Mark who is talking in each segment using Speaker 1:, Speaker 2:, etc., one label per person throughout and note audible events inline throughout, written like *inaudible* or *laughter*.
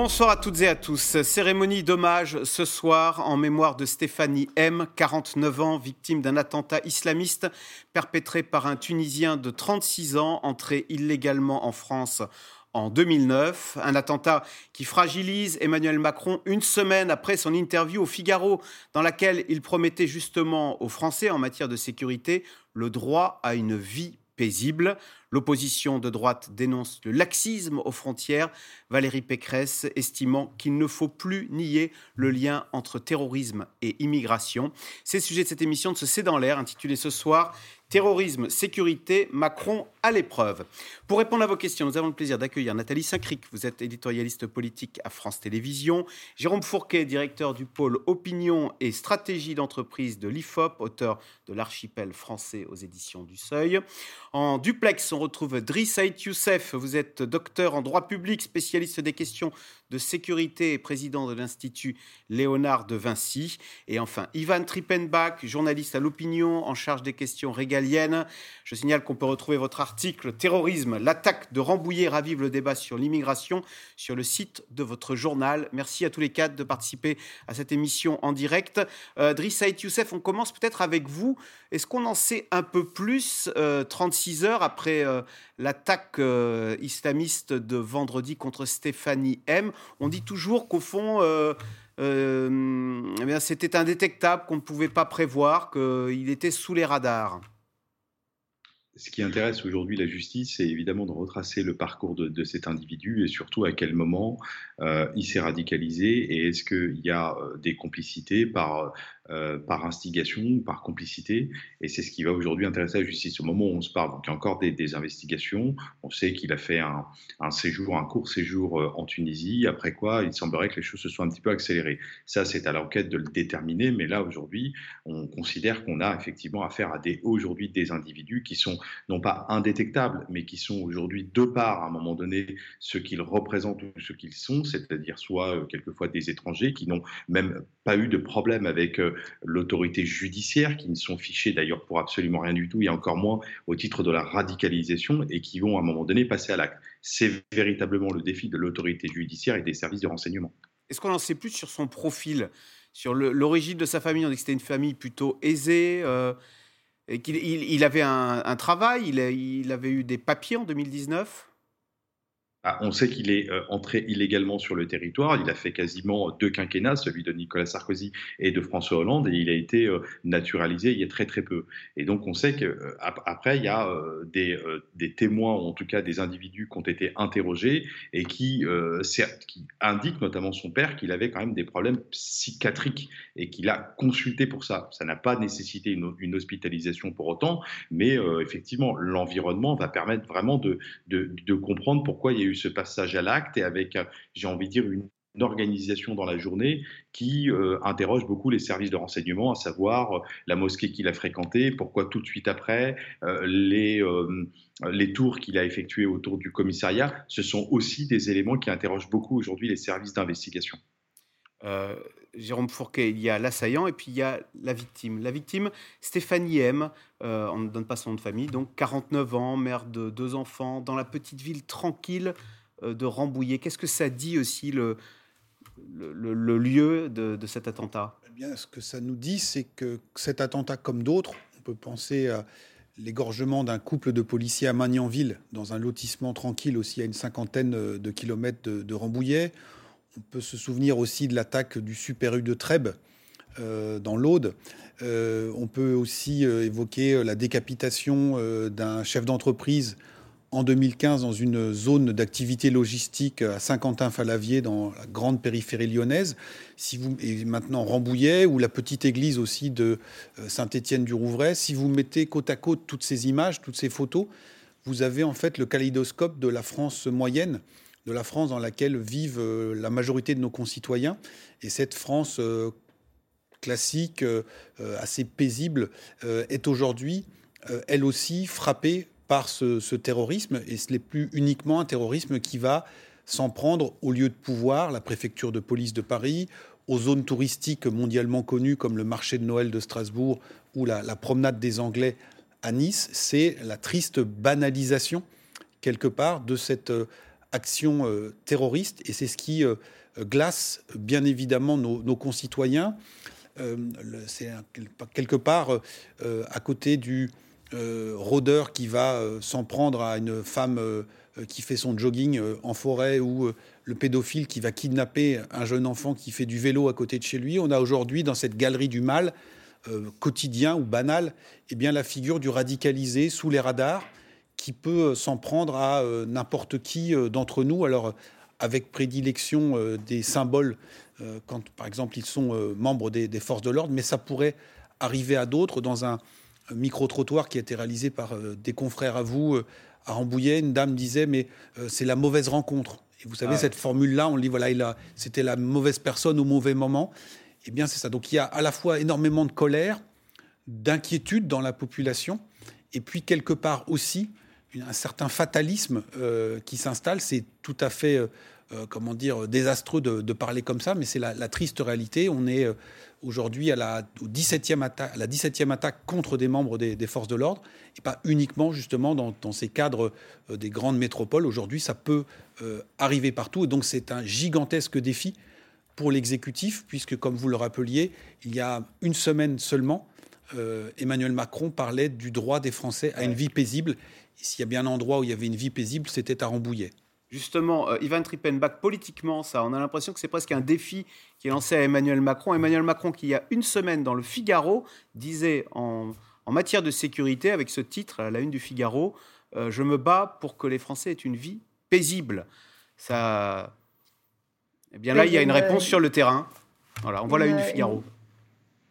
Speaker 1: Bonsoir à toutes et à tous. Cérémonie d'hommage ce soir en mémoire de Stéphanie M, 49 ans, victime d'un attentat islamiste perpétré par un Tunisien de 36 ans entré illégalement en France en 2009. Un attentat qui fragilise Emmanuel Macron une semaine après son interview au Figaro, dans laquelle il promettait justement aux Français en matière de sécurité le droit à une vie paisible. L'opposition de droite dénonce le laxisme aux frontières, Valérie Pécresse estimant qu'il ne faut plus nier le lien entre terrorisme et immigration. C'est le sujet de cette émission de ce C'est dans l'air, intitulée ce soir Terrorisme, sécurité, Macron à l'épreuve. Pour répondre à vos questions, nous avons le plaisir d'accueillir Nathalie Saint-Cric. Vous êtes éditorialiste politique à France Télévisions. Jérôme Fourquet, directeur du pôle opinion et stratégie d'entreprise de l'IFOP, auteur de l'archipel français aux éditions du Seuil. En duplex, on retrouve Driss Saïd Youssef. Vous êtes docteur en droit public, spécialiste des questions de sécurité et président de l'Institut Léonard de Vinci. Et enfin, Ivan Trippenbach, journaliste à l'opinion en charge des questions régaliennes. Je signale qu'on peut retrouver votre article Terrorisme, l'attaque de Rambouillet ravive le débat sur l'immigration sur le site de votre journal. Merci à tous les quatre de participer à cette émission en direct. Euh, Driss Saïd Youssef, on commence peut-être avec vous. Est-ce qu'on en sait un peu plus 36 euh, heures après euh, l'attaque euh, islamiste de vendredi contre Stéphanie M? On dit toujours qu'au fond, eh c'était indétectable, qu'on ne pouvait pas prévoir, qu'il était sous les radars.
Speaker 2: Ce qui intéresse aujourd'hui la justice, c'est évidemment de retracer le parcours de, cet individu et surtout à quel moment il s'est radicalisé et est-ce qu'il y a des complicités par euh, par instigation par complicité. Et c'est ce qui va aujourd'hui intéresser la justice. Au moment où on se parle, donc il y a encore des, investigations. On sait qu'il a fait un, séjour, un court séjour euh, en Tunisie, après quoi il semblerait que les choses se soient un petit peu accélérées. Ça, c'est à l'enquête de le déterminer. Mais là, aujourd'hui, on considère qu'on a effectivement affaire à aujourd'hui, des individus qui sont non pas indétectables, mais qui sont aujourd'hui de part, à un moment donné, ce qu'ils représentent ou ce qu'ils sont, c'est-à-dire soit euh, quelquefois des étrangers qui n'ont même pas eu de problème avec l'autorité judiciaire, qui ne sont fichés d'ailleurs pour absolument rien du tout, et encore moins au titre de la radicalisation, et qui vont à un moment donné passer à l'acte. C'est véritablement le défi de l'autorité judiciaire et des services de renseignement.
Speaker 1: Est-ce qu'on en sait plus sur son profil, sur l'origine de sa famille? On dit que c'était une famille plutôt aisée. Euh, et qu'il il, avait un, travail, il, il avait eu des papiers en 2019
Speaker 2: ah, on sait qu'il est euh, entré illégalement sur le territoire. Il a fait quasiment deux quinquennats, celui de Nicolas Sarkozy et de François Hollande, et il a été euh, naturalisé il y a très très peu. Et donc on sait qu'après, euh, il y a des, témoins, ou en tout cas des individus qui ont été interrogés et qui, qui indiquent, notamment son père, qu'il avait quand même des problèmes psychiatriques et qu'il a consulté pour ça. Ça n'a pas nécessité une, hospitalisation pour autant, mais effectivement, l'environnement va permettre vraiment de, de comprendre pourquoi il y a eu ce passage à l'acte et avec, euh, j'ai envie de dire, une organisation dans la journée qui euh, interroge beaucoup les services de renseignement, à savoir euh, la mosquée qu'il a fréquentée, pourquoi tout de suite après, les, les tours qu'il a effectués autour du commissariat. Ce sont aussi des éléments qui interrogent beaucoup aujourd'hui les services d'investigation.
Speaker 1: Jérôme Fourquet, il y a l'assaillant et puis il y a la victime. La victime, Stéphanie M, euh, on ne donne pas son nom de famille, donc 49 ans, mère de deux enfants, dans la petite ville tranquille euh, de Rambouillet. Qu'est-ce que ça dit aussi le, lieu de, cet attentat?
Speaker 3: Eh bien, Ce que ça nous dit, c'est que cet attentat, comme d'autres, on peut penser à l'égorgement d'un couple de policiers à Magnanville, dans un lotissement tranquille aussi à une cinquantaine de kilomètres de Rambouillet. On peut se souvenir aussi de l'attaque du Super U de Trèbes euh, dans l'Aude. Euh, on peut aussi euh, évoquer la décapitation d'un chef d'entreprise en 2015 dans une zone d'activité logistique à Saint-Quentin-Falavier dans la grande périphérie lyonnaise. Si vous, et maintenant Rambouillet ou la petite église aussi de Saint-Étienne-du-Rouvray, si vous mettez côte à côte toutes ces images, toutes ces photos, vous avez en fait le kaléidoscope de la France moyenne de la France dans laquelle vivent euh, la majorité de nos concitoyens. Et cette France euh, classique, euh, assez paisible, est aujourd'hui, elle aussi, frappée par ce, terrorisme. Et ce n'est plus uniquement un terrorisme qui va s'en prendre au lieu de pouvoir, la préfecture de police de Paris, aux zones touristiques mondialement connues comme le marché de Noël de Strasbourg ou la promenade des Anglais à Nice. C'est la triste banalisation, quelque part, de cette action terroriste. Et c'est ce qui glace bien évidemment nos, concitoyens. c'est quelque part à côté du rôdeur qui va s'en prendre à une femme qui fait son jogging en forêt ou le pédophile qui va kidnapper un jeune enfant qui fait du vélo à côté de chez lui. On a aujourd'hui dans cette galerie du mal euh, quotidien ou banal, eh bien la figure du radicalisé sous les radars qui peut euh, s'en prendre à euh, n'importe qui d'entre nous. Alors avec prédilection des symboles quand par exemple ils sont membres des, des forces de l'ordre, mais ça pourrait arriver à d'autres dans un micro-trottoir qui a été réalisé par des confrères à vous à Rambouillet. Une dame disait mais c'est la mauvaise rencontre. Et vous savez, cette formule-là, on dit, voilà, c'était la mauvaise personne au mauvais moment. Eh bien, c'est ça. Donc, il y a à la fois énormément de colère, d'inquiétude dans la population, et puis quelque part aussi un certain fatalisme euh, qui s'installe. C'est tout à fait, euh, euh, comment dire, désastreux de, parler comme ça, mais c'est la, triste réalité. On est aujourd'hui à la, 17e attaque, la 17e attaque contre des membres des, forces de l'ordre, et pas uniquement justement dans, ces cadres des grandes métropoles. Aujourd'hui, ça peut arriver partout, et donc c'est un gigantesque défi pour l'exécutif, puisque comme vous le rappeliez, il y a une semaine seulement, Emmanuel Macron parlait du droit des Français à une vie paisible. S'il y a bien un endroit où il y avait une vie paisible, c'était à Rambouillet.
Speaker 1: Justement, euh, Ivan Trippenbach, politiquement, ça, on a l'impression que c'est presque un défi qui est lancé à Emmanuel Macron. Emmanuel Macron, qui il y a une semaine dans le Figaro, disait en, matière de sécurité, avec ce titre à la une du Figaro, euh, Je me bats pour que les Français aient une vie paisible. Ça. Eh bien là, il y a une réponse sur le terrain. Voilà, on voit la une du Figaro.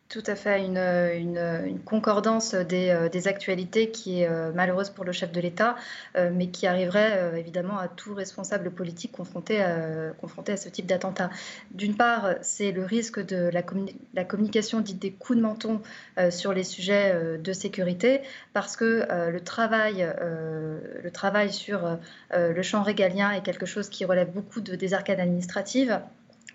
Speaker 4: Tout à fait, une, concordance des, euh, des, actualités qui est euh, malheureuse pour le chef de l'État, euh, mais qui arriverait évidemment à tout responsable politique confronté à, ce type d'attentat. D'une part, c'est le risque de la, communication dite des coups de menton sur les sujets de sécurité, parce que le, travail, sur le champ régalien est quelque chose qui relève beaucoup de, des arcades administratives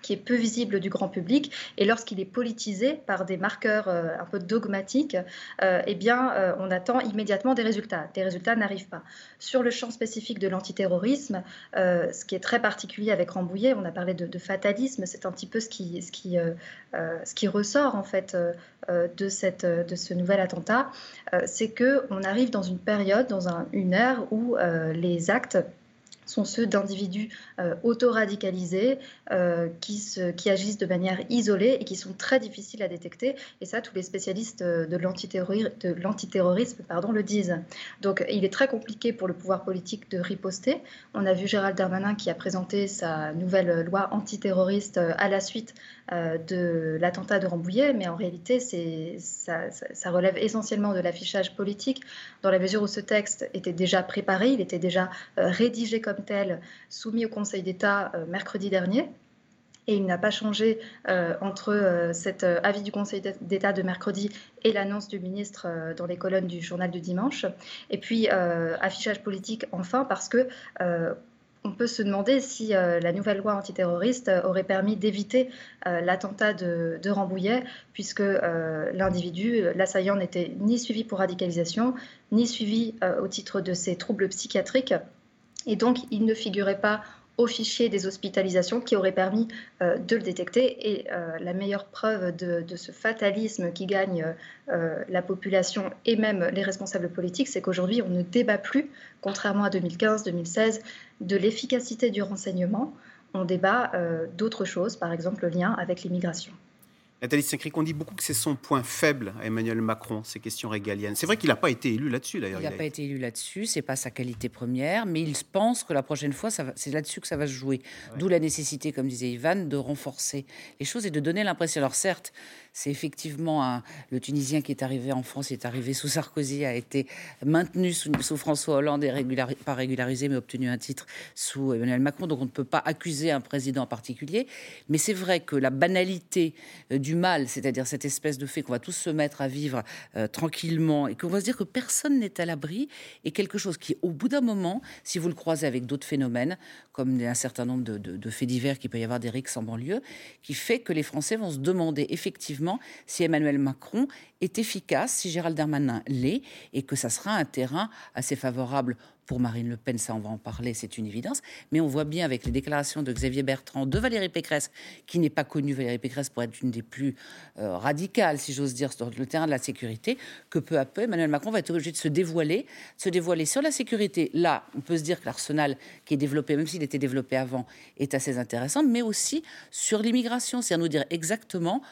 Speaker 4: qui est peu visible du grand public. Et lorsqu'il est politisé par des marqueurs euh, un peu dogmatiques, euh, eh bien, euh, on attend immédiatement des résultats. Des résultats n'arrivent pas. Sur le champ spécifique de l'antiterrorisme, ce qui est très particulier avec Rambouillet, on a parlé de, fatalisme, c'est un petit peu ce qui, ce qui, ce qui ressort en fait de, cette, de ce nouvel attentat, c'est que on arrive dans une période, dans une ère où les actes sont ceux d'individus euh, auto-radicalisés euh, qui, qui, agissent de manière isolée et qui sont très difficiles à détecter. Et ça, tous les spécialistes euh, de l'antiterrorisme le disent. Donc il est très compliqué pour le pouvoir politique de riposter. On a vu Gérald Darmanin qui a présenté sa nouvelle loi antiterroriste à la suite de l'attentat de Rambouillet, mais en réalité, ça, ça relève essentiellement de l'affichage politique, dans la mesure où ce texte était déjà préparé, il était déjà rédigé comme tel soumis au Conseil d'État euh, mercredi dernier. Et il n'a pas changé euh, entre euh, cet avis du Conseil d'État de mercredi et l'annonce du ministre dans les colonnes du journal du dimanche. Et puis, affichage politique enfin, parce que on peut se demander si la nouvelle loi antiterroriste aurait permis d'éviter l'attentat de, de, Rambouillet, puisque l'individu, l'assaillant, n'était ni suivi pour radicalisation, ni suivi au titre de ses troubles psychiatriques et donc, il ne figurait pas au fichier des hospitalisations qui aurait permis euh, de le détecter. Et euh, la meilleure preuve de, ce fatalisme qui gagne euh, la population et même les responsables politiques, c'est qu'aujourd'hui, on ne débat plus, contrairement à 2015-2016, de l'efficacité du renseignement. On débat d'autres choses, par exemple le lien avec l'immigration.
Speaker 1: Nathalie Saint-Cric, on dit beaucoup que c'est son point faible à Emmanuel Macron, ces questions régaliennes. C'est vrai qu'il n'a pas été élu là-dessus, d'ailleurs.
Speaker 5: Il n'a pas été élu là-dessus, c'est pas sa qualité première, mais il pense que la prochaine fois, c'est là-dessus que ça va se jouer. D'où la nécessité, comme disait Ivan, de renforcer les choses et de donner l'impression. Alors certes, c'est effectivement le Tunisien qui est arrivé en France, est arrivé sous Sarkozy, a été maintenu sous, François Hollande et pas régularisé, mais obtenu un titre sous Emmanuel Macron. Donc on ne peut pas accuser un président en particulier. Mais c'est vrai que la banalité euh, du mal, c'est-à-dire cette espèce de fait qu'on va tous se mettre à vivre euh, tranquillement et qu'on va se dire que personne n'est à l'abri, est quelque chose qui, au bout d'un moment, si vous le croisez avec d'autres phénomènes, comme un certain nombre de, faits divers qu'il peut y avoir des rixes en banlieue, qui fait que les Français vont se demander effectivement si Emmanuel Macron est efficace, si Gérald Darmanin l'est, et que ça sera un terrain assez favorable pour Marine Le Pen, ça on va en parler, c'est une évidence. Mais on voit bien avec les déclarations de Xavier Bertrand, de Valérie Pécresse, qui n'est pas connue, Valérie Pécresse, pour être une des plus euh, radicales, si j'ose dire, sur le terrain de la sécurité, que peu à peu, Emmanuel Macron va être obligé de se dévoiler, se dévoiler sur la sécurité. Là, on peut se dire que l'arsenal qui est développé, même s'il était développé avant, est assez intéressant, mais aussi sur l'immigration, c'est à nous dire exactement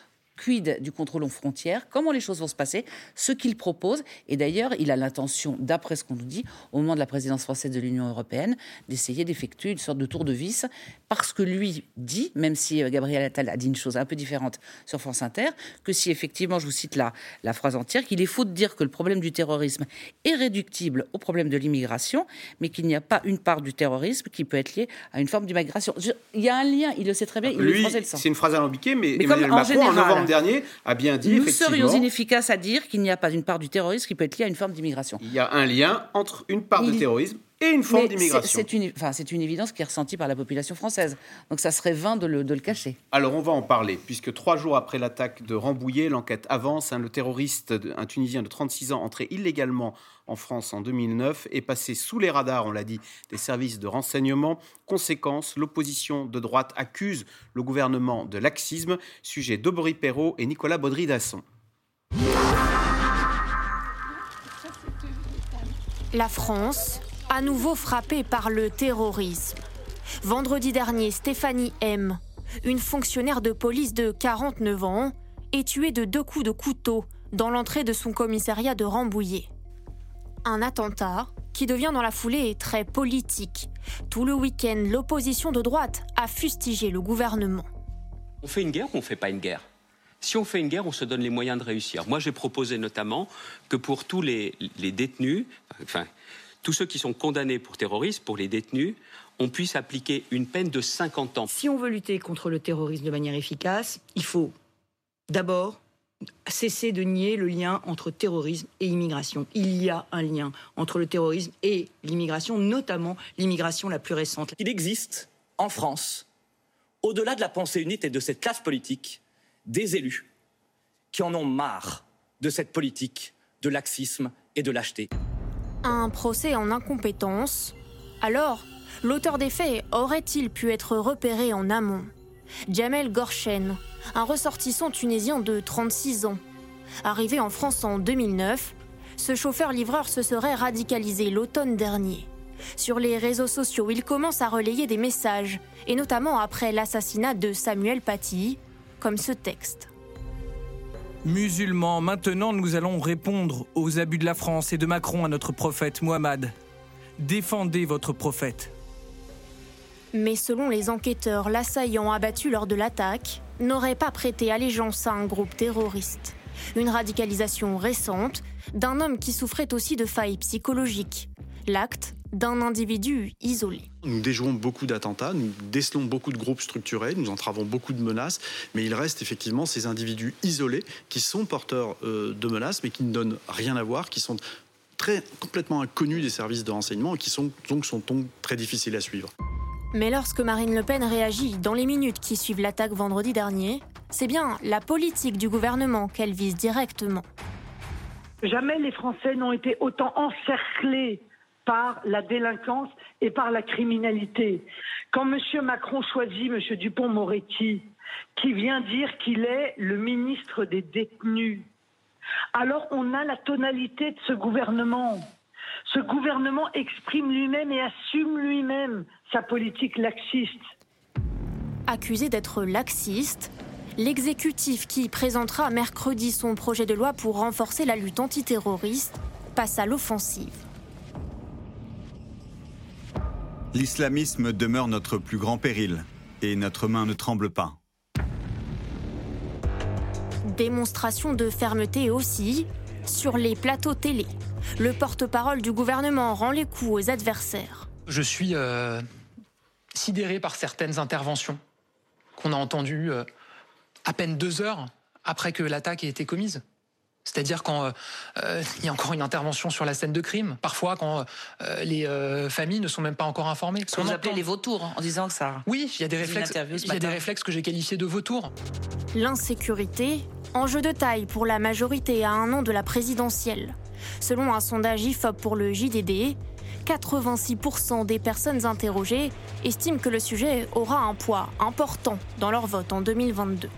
Speaker 5: quid du contrôle aux frontières, comment les choses vont se passer, ce qu'il propose. Et d'ailleurs, il a l'intention, d'après ce qu'on nous dit, au moment de la présidence française de l'Union européenne, d'essayer d'effectuer une sorte de tour de vis, parce que lui dit, même si euh, Gabriel Attal a dit une chose un peu différente sur France Inter, que si effectivement, je vous cite la, la phrase entière, qu'il est faux de dire que le problème du terrorisme est réductible au problème de l'immigration, mais qu'il n'y a pas une part du terrorisme qui peut être liée à une forme d'immigration. Il y a un lien, il le sait très bien, il
Speaker 1: Lui,
Speaker 5: le
Speaker 1: C'est une phrase alambiquée, mais, mais Emmanuel Macron, en novembre dernier a bien dit.
Speaker 5: Nous serions inefficaces à dire qu'il n'y a pas une part du terrorisme qui peut être liée à une forme d'immigration.
Speaker 1: Il y a un lien entre une part de terrorisme et une forme d'immigration.
Speaker 5: C'est une, enfin, une évidence qui est ressentie par la population française. Donc ça serait vain de le, de le, cacher.
Speaker 1: Alors on va en parler, puisque trois jours après l'attaque de Rambouillet, l'enquête avance. Hein, le terroriste, un Tunisien de 36 ans, entré illégalement en France en 2009, est passé sous les radars, on l'a dit, des services de renseignement. Conséquence, l'opposition de droite accuse le gouvernement de laxisme. Sujet d'Aubry Perrault et Nicolas Baudry-Dasson.
Speaker 6: La France, à nouveau frappée par le terrorisme. Vendredi dernier, Stéphanie M., une fonctionnaire de police de 49 ans, est tuée de deux coups de couteau dans l'entrée de son commissariat de Rambouillet. Un attentat qui devient dans la foulée très politique. Tout le week-end, l'opposition de droite a fustigé le gouvernement.
Speaker 7: On fait une guerre ou on ne fait pas une guerre? Si on fait une guerre, on se donne les moyens de réussir. Moi, j'ai proposé notamment que pour tous les, les détenus, enfin, tous ceux qui sont condamnés pour terrorisme, pour les détenus, on puisse appliquer une peine de 50 ans.
Speaker 8: Si on veut lutter contre le terrorisme de manière efficace, il faut d'abord cesser de nier le lien entre terrorisme et immigration. Il y a un lien entre le terrorisme et l'immigration, notamment l'immigration la plus récente.
Speaker 9: Il existe en France, au-delà de la pensée unique et de cette classe politique, des élus qui en ont marre de cette politique de laxisme et de lâcheté.
Speaker 6: Un procès en incompétence Alors, l'auteur des faits aurait-il pu être repéré en amont? Jamel Gorshen, un ressortissant tunisien de 36 ans. Arrivé en France en 2009, ce chauffeur-livreur se serait radicalisé l'automne dernier. Sur les réseaux sociaux, il commence à relayer des messages, et notamment après l'assassinat de Samuel Paty, comme ce texte.
Speaker 10: Musulmans, maintenant nous allons répondre aux abus de la France et de Macron à notre prophète Muhammad. Défendez votre prophète.
Speaker 6: Mais selon les enquêteurs, l'assaillant abattu lors de l'attaque n'aurait pas prêté allégeance à un groupe terroriste. Une radicalisation récente d'un homme qui souffrait aussi de failles psychologiques. L'acte d'un individu isolé.
Speaker 11: Nous déjouons beaucoup d'attentats, nous décelons beaucoup de groupes structurés, nous entravons beaucoup de menaces, mais il reste effectivement ces individus isolés qui sont porteurs euh, de menaces, mais qui ne donnent rien à voir, qui sont très complètement inconnus des services de renseignement et qui sont donc, sont donc très difficiles à suivre.
Speaker 6: Mais lorsque Marine Le Pen réagit dans les minutes qui suivent l'attaque vendredi dernier, c'est bien la politique du gouvernement qu'elle vise directement.
Speaker 12: Jamais les Français n'ont été autant encerclés par la délinquance et par la criminalité. Quand M. Macron choisit M. Dupont-Moretti, qui vient dire qu'il est le ministre des détenus, alors on a la tonalité de ce gouvernement. Ce gouvernement exprime lui-même et assume lui-même sa politique laxiste.
Speaker 6: Accusé d'être laxiste, l'exécutif qui présentera mercredi son projet de loi pour renforcer la lutte antiterroriste passe à l'offensive.
Speaker 13: L'islamisme demeure notre plus grand péril et notre main ne tremble pas.
Speaker 6: Démonstration de fermeté aussi sur les plateaux télé. Le porte-parole du gouvernement rend les coups aux adversaires.
Speaker 14: Je suis euh, sidéré par certaines interventions qu'on a entendues euh, à peine deux heures après que l'attaque ait été commise. C'est-à-dire quand euh, euh, il y a encore une intervention sur la scène de crime, parfois quand euh, les familles ne sont même pas encore informées.
Speaker 5: Ce qu'on vous appelez les vautours, en disant que ça.
Speaker 14: Oui, il y a des réflexes. Il y a des réflexes que j'ai qualifiés de vautours.
Speaker 6: L'insécurité, enjeu de taille pour la majorité à un an de la présidentielle. Selon un sondage IFOP pour le JDD, 86% des personnes interrogées estiment que le sujet aura un poids important dans leur vote en 2022.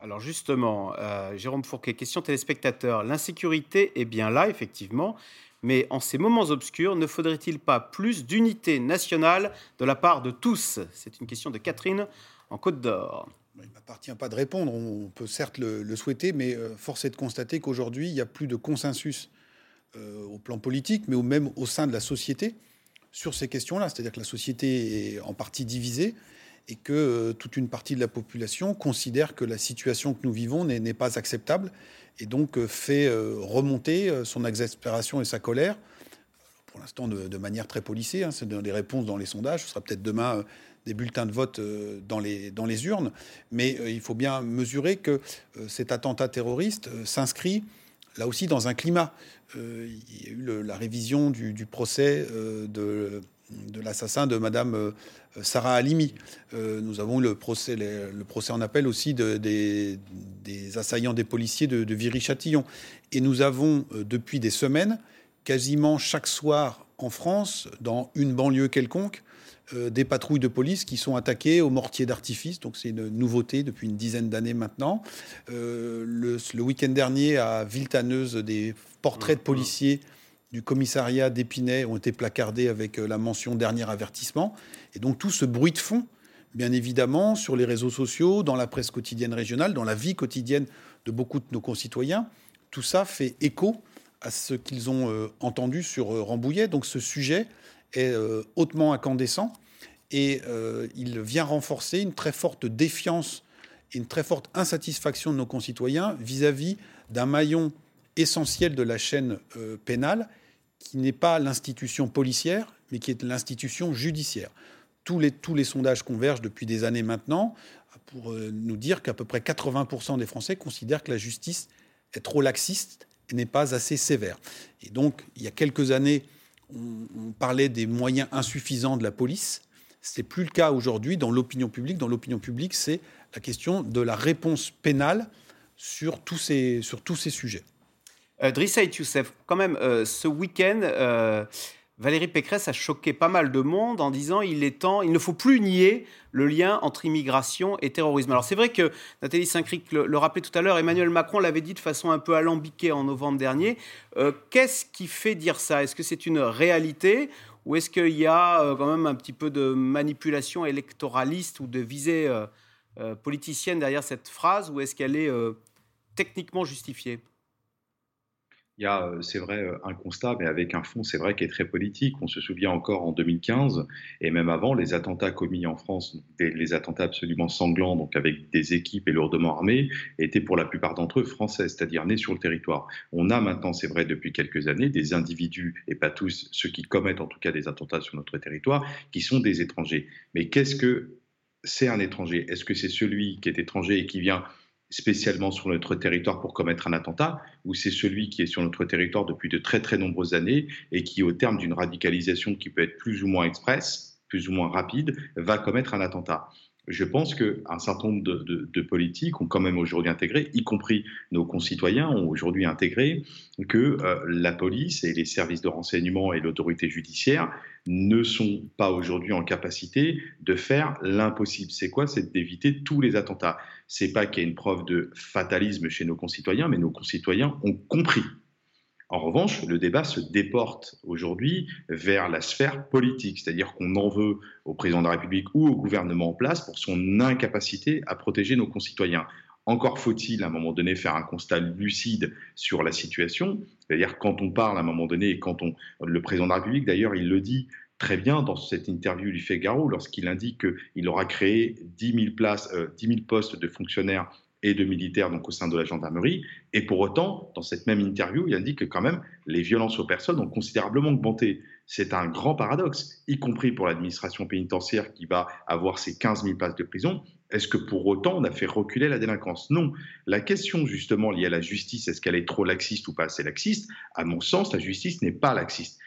Speaker 1: Alors justement, euh, Jérôme Fourquet, question téléspectateur. L'insécurité est bien là, effectivement, mais en ces moments obscurs, ne faudrait-il pas plus d'unité nationale de la part de tous? C'est une question de Catherine en Côte d'Or.
Speaker 3: Il ne m'appartient pas de répondre. On peut certes le, souhaiter, mais euh, force est de constater qu'aujourd'hui, il n'y a plus de consensus euh, au plan politique, mais même au sein de la société sur ces questions-là. C'est-à-dire que la société est en partie divisée et que euh, toute une partie de la population considère que la situation que nous vivons n'est pas acceptable et donc euh, fait remonter son exaspération et sa colère, pour l'instant de, manière très policée, hein, c'est des réponses dans les sondages, ce sera peut-être demain des bulletins de vote dans les, dans les urnes, mais il faut bien mesurer que cet attentat terroriste s'inscrit là aussi dans un climat. Il y a eu la révision du, procès de de l'assassin de Madame euh, Sarah Halimi. Euh, nous avons eu le procès, le procès en appel aussi des, assaillants des policiers de, Viry-Châtillon. Et nous avons euh, depuis des semaines, quasiment chaque soir en France, dans une banlieue quelconque, des patrouilles de police qui sont attaquées au mortier d'artifice. Donc c'est une nouveauté depuis une dizaine d'années maintenant. le, le week-end dernier, à Villetaneuse, des portraits de mmh, mmh. policiers du commissariat d'Épinay ont été placardés avec euh, la mention dernier avertissement. Et donc tout ce bruit de fond, bien évidemment, sur les réseaux sociaux, dans la presse quotidienne régionale, dans la vie quotidienne de beaucoup de nos concitoyens, tout ça fait écho à ce qu'ils ont euh, entendu sur euh, Rambouillet. Donc ce sujet est hautement incandescent et il vient renforcer une très forte défiance et une très forte insatisfaction de nos concitoyens vis-à-vis d'un maillon essentiel de la chaîne pénale qui n'est pas l'institution policière, mais qui est l'institution judiciaire. Tous les, tous les sondages convergent depuis des années maintenant pour euh, nous dire qu'à peu près 80% des Français considèrent que la justice est trop laxiste et n'est pas assez sévère. Et donc, il y a quelques années, on, parlait des moyens insuffisants de la police. Ce n'est plus le cas aujourd'hui dans l'opinion publique. Dans l'opinion publique, c'est la question de la réponse pénale sur tous ces, sur tous ces sujets.
Speaker 1: Euh, Drissa Youssef, quand même, euh, ce week-end, euh, Valérie Pécresse a choqué pas mal de monde en disant il est temps, il ne faut plus nier le lien entre immigration et terrorisme. Alors c'est vrai que Nathalie Saint-Cric le, rappelait tout à l'heure, Emmanuel Macron l'avait dit de façon un peu alambiquée en novembre dernier. Qu'est-ce qui fait dire ça? Est-ce que c'est une réalité ou est-ce qu'il y a quand même un petit peu de manipulation électoraliste ou de visée politicienne derrière cette phrase ou est-ce qu'elle est techniquement justifiée?
Speaker 2: Il y a, euh, c'est vrai, euh, un constat, mais avec un fond, c'est vrai, qui est très politique. On se souvient encore en 2015, et même avant, les attentats commis en France, les attentats absolument sanglants, donc avec des équipes et lourdement armées, étaient pour la plupart d'entre eux français, c'est-à-dire nés sur le territoire. On a maintenant, c'est vrai, depuis quelques années, des individus, et pas tous, ceux qui commettent en tout cas des attentats sur notre territoire, qui sont des étrangers. Mais qu'est-ce que c'est un étranger? Est-ce que c'est celui qui est étranger et qui vient spécialement sur notre territoire pour commettre un attentat, ou c'est celui qui est sur notre territoire depuis de très très nombreuses années et qui, au terme d'une radicalisation qui peut être plus ou moins express, plus ou moins rapide, va commettre un attentat je pense qu'un certain nombre de, politiques ont quand même aujourd'hui intégré, y compris nos concitoyens ont aujourd'hui intégré, que euh, la police et les services de renseignement et l'autorité judiciaire ne sont pas aujourd'hui en capacité de faire l'impossible. C'est quoi? C'est d'éviter tous les attentats. C'est pas qu'il y ait une preuve de fatalisme chez nos concitoyens, mais nos concitoyens ont compris en revanche, le débat se déporte aujourd'hui vers la sphère politique, c'est-à-dire qu'on en veut au président de la République ou au gouvernement en place pour son incapacité à protéger nos concitoyens. Encore faut-il à un moment donné faire un constat lucide sur la situation, c'est-à-dire quand on parle à un moment donné et quand on, le président de la République d'ailleurs il le dit très bien dans cette interview du Figaro lorsqu'il indique qu'il aura créé 10 000, places, 10 000 postes de fonctionnaires et de militaires donc au sein de la gendarmerie. Et pour autant, dans cette même interview, il indique que quand même les violences aux personnes ont considérablement augmenté. C'est un grand paradoxe, y compris pour l'administration pénitentiaire qui va avoir ses 15 000 places de prison. Est-ce que pour autant on a fait reculer la délinquance? Non. La question justement liée à la justice, est-ce qu'elle est trop laxiste ou pas assez laxiste? À mon sens, la justice n'est pas laxiste.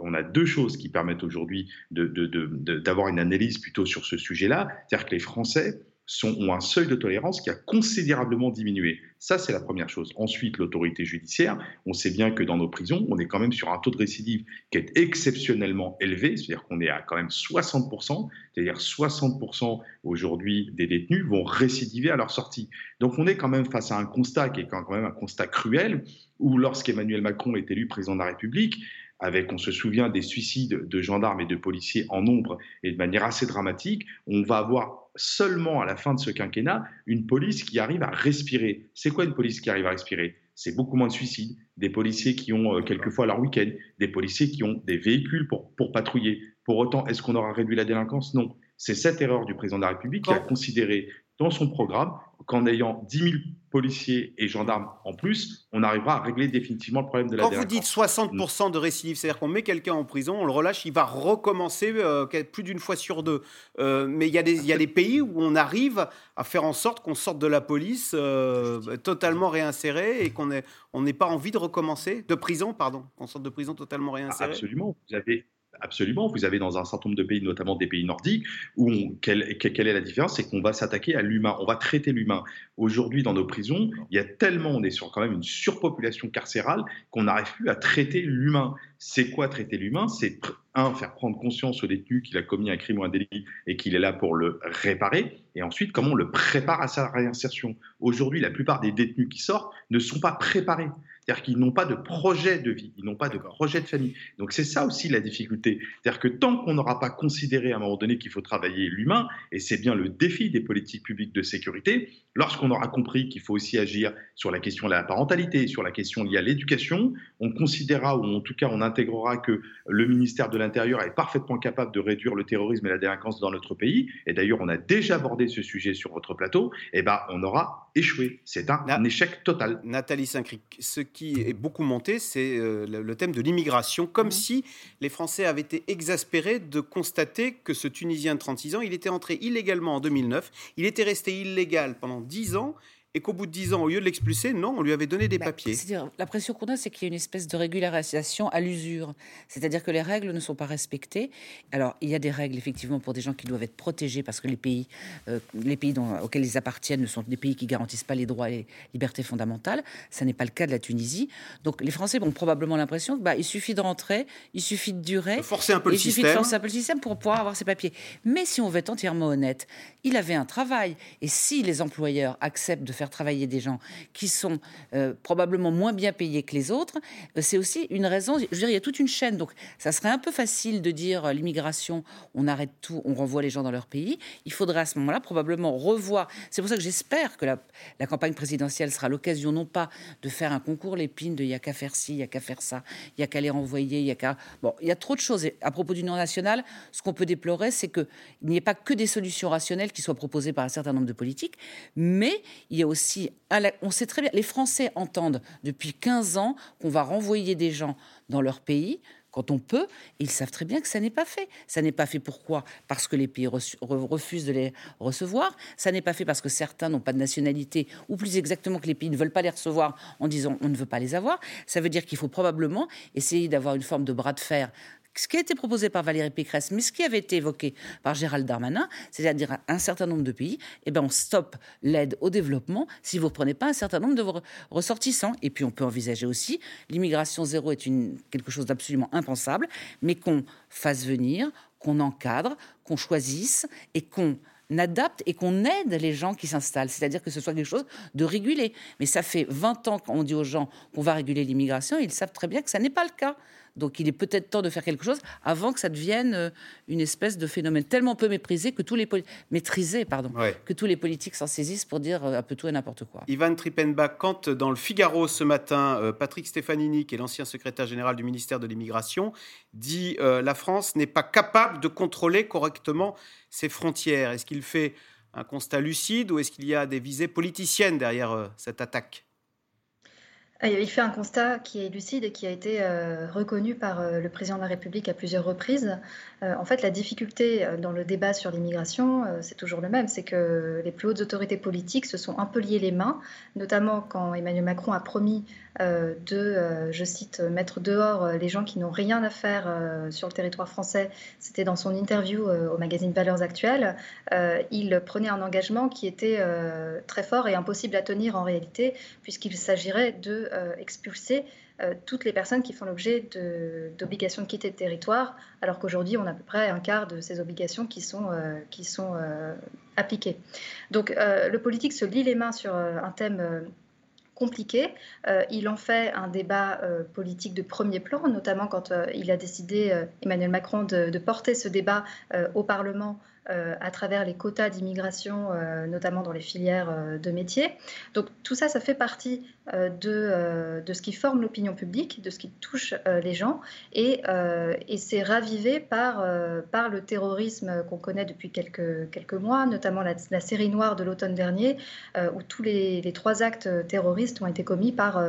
Speaker 2: On a deux choses qui permettent aujourd'hui d'avoir une analyse plutôt sur ce sujet-là. C'est-à-dire que les Français sont, ont un seuil de tolérance qui a considérablement diminué. Ça, c'est la première chose. Ensuite, l'autorité judiciaire. On sait bien que dans nos prisons, on est quand même sur un taux de récidive qui est exceptionnellement élevé, c'est-à-dire qu'on est à quand même 60%, c'est-à-dire 60% aujourd'hui des détenus vont récidiver à leur sortie. Donc on est quand même face à un constat qui est quand même un constat cruel, où lorsqu'Emmanuel Macron est élu président de la République, avec, on se souvient, des suicides de gendarmes et de policiers en nombre et de manière assez dramatique, on va avoir seulement à la fin de ce quinquennat une police qui arrive à respirer. C'est quoi une police qui arrive à respirer? C'est beaucoup moins de suicides, des policiers qui ont euh, quelquefois leur week-end, des policiers qui ont des véhicules pour, pour patrouiller. Pour autant, est-ce qu'on aura réduit la délinquance? Non. C'est cette erreur du président de la République qui a considéré dans son programme qu'en ayant 10 000 policiers et gendarmes en plus, on arrivera à régler définitivement le problème de la
Speaker 1: Quand vous dites 60% de récidive, c'est-à-dire qu'on met quelqu'un en prison, on le relâche, il va recommencer euh, plus d'une fois sur deux. Euh, mais il y, a des, y a des pays où on arrive à faire en sorte qu'on sorte de la police euh, totalement réinséré et qu'on n'ait on pas envie de recommencer, de prison, pardon, qu'on sorte de prison totalement réinséré.
Speaker 2: Absolument. Vous avez Absolument. Vous avez dans un certain nombre de pays, notamment des pays nordiques, où quelle, est la différence? C'est qu'on va s'attaquer à l'humain, on va traiter l'humain. Aujourd'hui, dans nos prisons, il y a tellement, on est sur quand même une surpopulation carcérale qu'on n'arrive plus à traiter l'humain. C'est quoi traiter l'humain? C'est un, faire prendre conscience au détenu qu'il a commis un crime ou un délit et qu'il est là pour le réparer. Et ensuite, comment on le prépare à sa réinsertion? Aujourd'hui, la plupart des détenus qui sortent ne sont pas préparés. C'est-à-dire qu'ils n'ont pas de projet de vie, ils n'ont pas de projet de famille. Donc c'est ça aussi la difficulté. C'est-à-dire que tant qu'on n'aura pas considéré à un moment donné qu'il faut travailler l'humain, et c'est bien le défi des politiques publiques de sécurité, lorsqu'on aura compris qu'il faut aussi agir sur la question de la parentalité, sur la question liée à l'éducation, on considérera, ou en tout cas on intégrera que le ministère de l'Intérieur est parfaitement capable de réduire le terrorisme et la délinquance dans notre pays, et d'ailleurs on a déjà abordé ce sujet sur votre plateau, et eh ben on aura échoué. C'est un, échec total.
Speaker 1: Nathalie Saint-Cric, ce qui est beaucoup monté, c'est euh, le, thème de l'immigration, comme si les Français avaient été exaspérés de constater que ce Tunisien de 36 ans, il était entré illégalement en 2009, il était resté illégal pendant 10 ans, et qu'au bout de 10 ans, au lieu de l'expulser, non, on lui avait donné des bah, papiers.
Speaker 5: C'est-à-dire, la pression qu'on a, c'est qu'il y a une espèce de régularisation à l'usure. C'est-à-dire que les règles ne sont pas respectées. Alors, il y a des règles, effectivement, pour des gens qui doivent être protégés parce que les pays, euh, les pays auxquels ils appartiennent sont des pays qui garantissent pas les droits et les libertés fondamentales. Ça n'est pas le cas de la Tunisie. Donc, les Français ont probablement l'impression qu'il bah, suffit de rentrer, il suffit de durer.
Speaker 1: forcer un peu le
Speaker 5: système. Il suffit de forcer un peu le système pour pouvoir avoir ses papiers. Mais si on veut être entièrement honnête, il avait un travail. Et si les employeurs acceptent de faire travailler des gens qui sont euh, probablement moins bien payés que les autres, euh, c'est aussi une raison. Je veux dire, il y a toute une chaîne. Donc, ça serait un peu facile de dire euh, l'immigration, on arrête tout, on renvoie les gens dans leur pays. Il faudrait à ce moment-là probablement revoir. C'est pour ça que j'espère que la, campagne présidentielle sera l'occasion non pas de faire un concours l'épine de il n'y a qu'à faire ci, il n'y a qu'à faire ça, il n'y a qu'à les renvoyer, il y a qu'à. Bon, il y a trop de choses. Et à propos du non national, ce qu'on peut déplorer, c'est qu'il n'y ait pas que des solutions rationnelles qui soient proposées par un certain nombre de politiques, mais il y a aussi on sait très bien, les Français entendent depuis 15 ans qu'on va renvoyer des gens dans leur pays quand on peut, ils savent très bien que ça n'est pas fait. Ça n'est pas fait pourquoi? Parce que les pays refusent de les recevoir. Ça n'est pas fait parce que certains n'ont pas de nationalité, ou plus exactement que les pays ne veulent pas les recevoir en disant on ne veut pas les avoir. Ça veut dire qu'il faut probablement essayer d'avoir une forme de bras de fer ce qui a été proposé par Valérie Pécresse, mais ce qui avait été évoqué par Gérald Darmanin, c'est-à-dire un certain nombre de pays, eh ben on stoppe l'aide au développement si vous ne prenez pas un certain nombre de ressortissants. Et puis on peut envisager aussi, l'immigration zéro est une, quelque chose d'absolument impensable, mais qu'on fasse venir, qu'on encadre, qu'on choisisse et qu'on adapte et qu'on aide les gens qui s'installent. C'est-à-dire que ce soit quelque chose de régulé. Mais ça fait 20 ans qu'on dit aux gens qu'on va réguler l'immigration, ils savent très bien que ça n'est pas le cas. Donc il est peut-être temps de faire quelque chose avant que ça devienne euh, une espèce de phénomène tellement peu méprisé que tous les maîtrisé, pardon, que tous les politiques s'en saisissent pour dire euh, un peu tout et n'importe quoi.
Speaker 1: Ivan Trippenbach, quand dans le Figaro ce matin, euh, Patrick Stefanini, qui est l'ancien secrétaire général du ministère de l'Immigration, dit la France n'est pas capable de contrôler correctement ses frontières. Est-ce qu'il fait un constat lucide ou est-ce qu'il y a des visées politiciennes derrière cette attaque?
Speaker 4: Il fait un constat qui est lucide et qui a été euh, reconnu par euh, le président de la République à plusieurs reprises. Euh, en fait, la difficulté dans le débat sur l'immigration, c'est toujours le même, c'est que les plus hautes autorités politiques se sont un peu liées les mains, notamment quand Emmanuel Macron a promis de, je cite, mettre dehors les gens qui n'ont rien à faire sur le territoire français. C'était dans son interview au magazine Valeurs Actuelles. il prenait un engagement qui était très fort et impossible à tenir en réalité, puisqu'il s'agirait de expulser euh, toutes les personnes qui font l'objet d'obligations de, quitter le territoire, alors qu'aujourd'hui, on a à peu près un quart de ces obligations qui sont, euh, qui sont euh, appliquées. Donc, le politique se lie les mains sur un thème compliqué. il en fait un débat politique de premier plan, notamment quand il a décidé, Emmanuel Macron, de, porter ce débat au Parlement euh, à travers les quotas d'immigration, euh, notamment dans les filières euh, de métiers. Donc tout ça, ça fait partie de, de, ce qui forme l'opinion publique, de ce qui touche les gens, et, et c'est ravivé par, par le terrorisme qu'on connaît depuis quelques, quelques mois, notamment la, série noire de l'automne dernier, où tous les, trois actes terroristes ont été commis par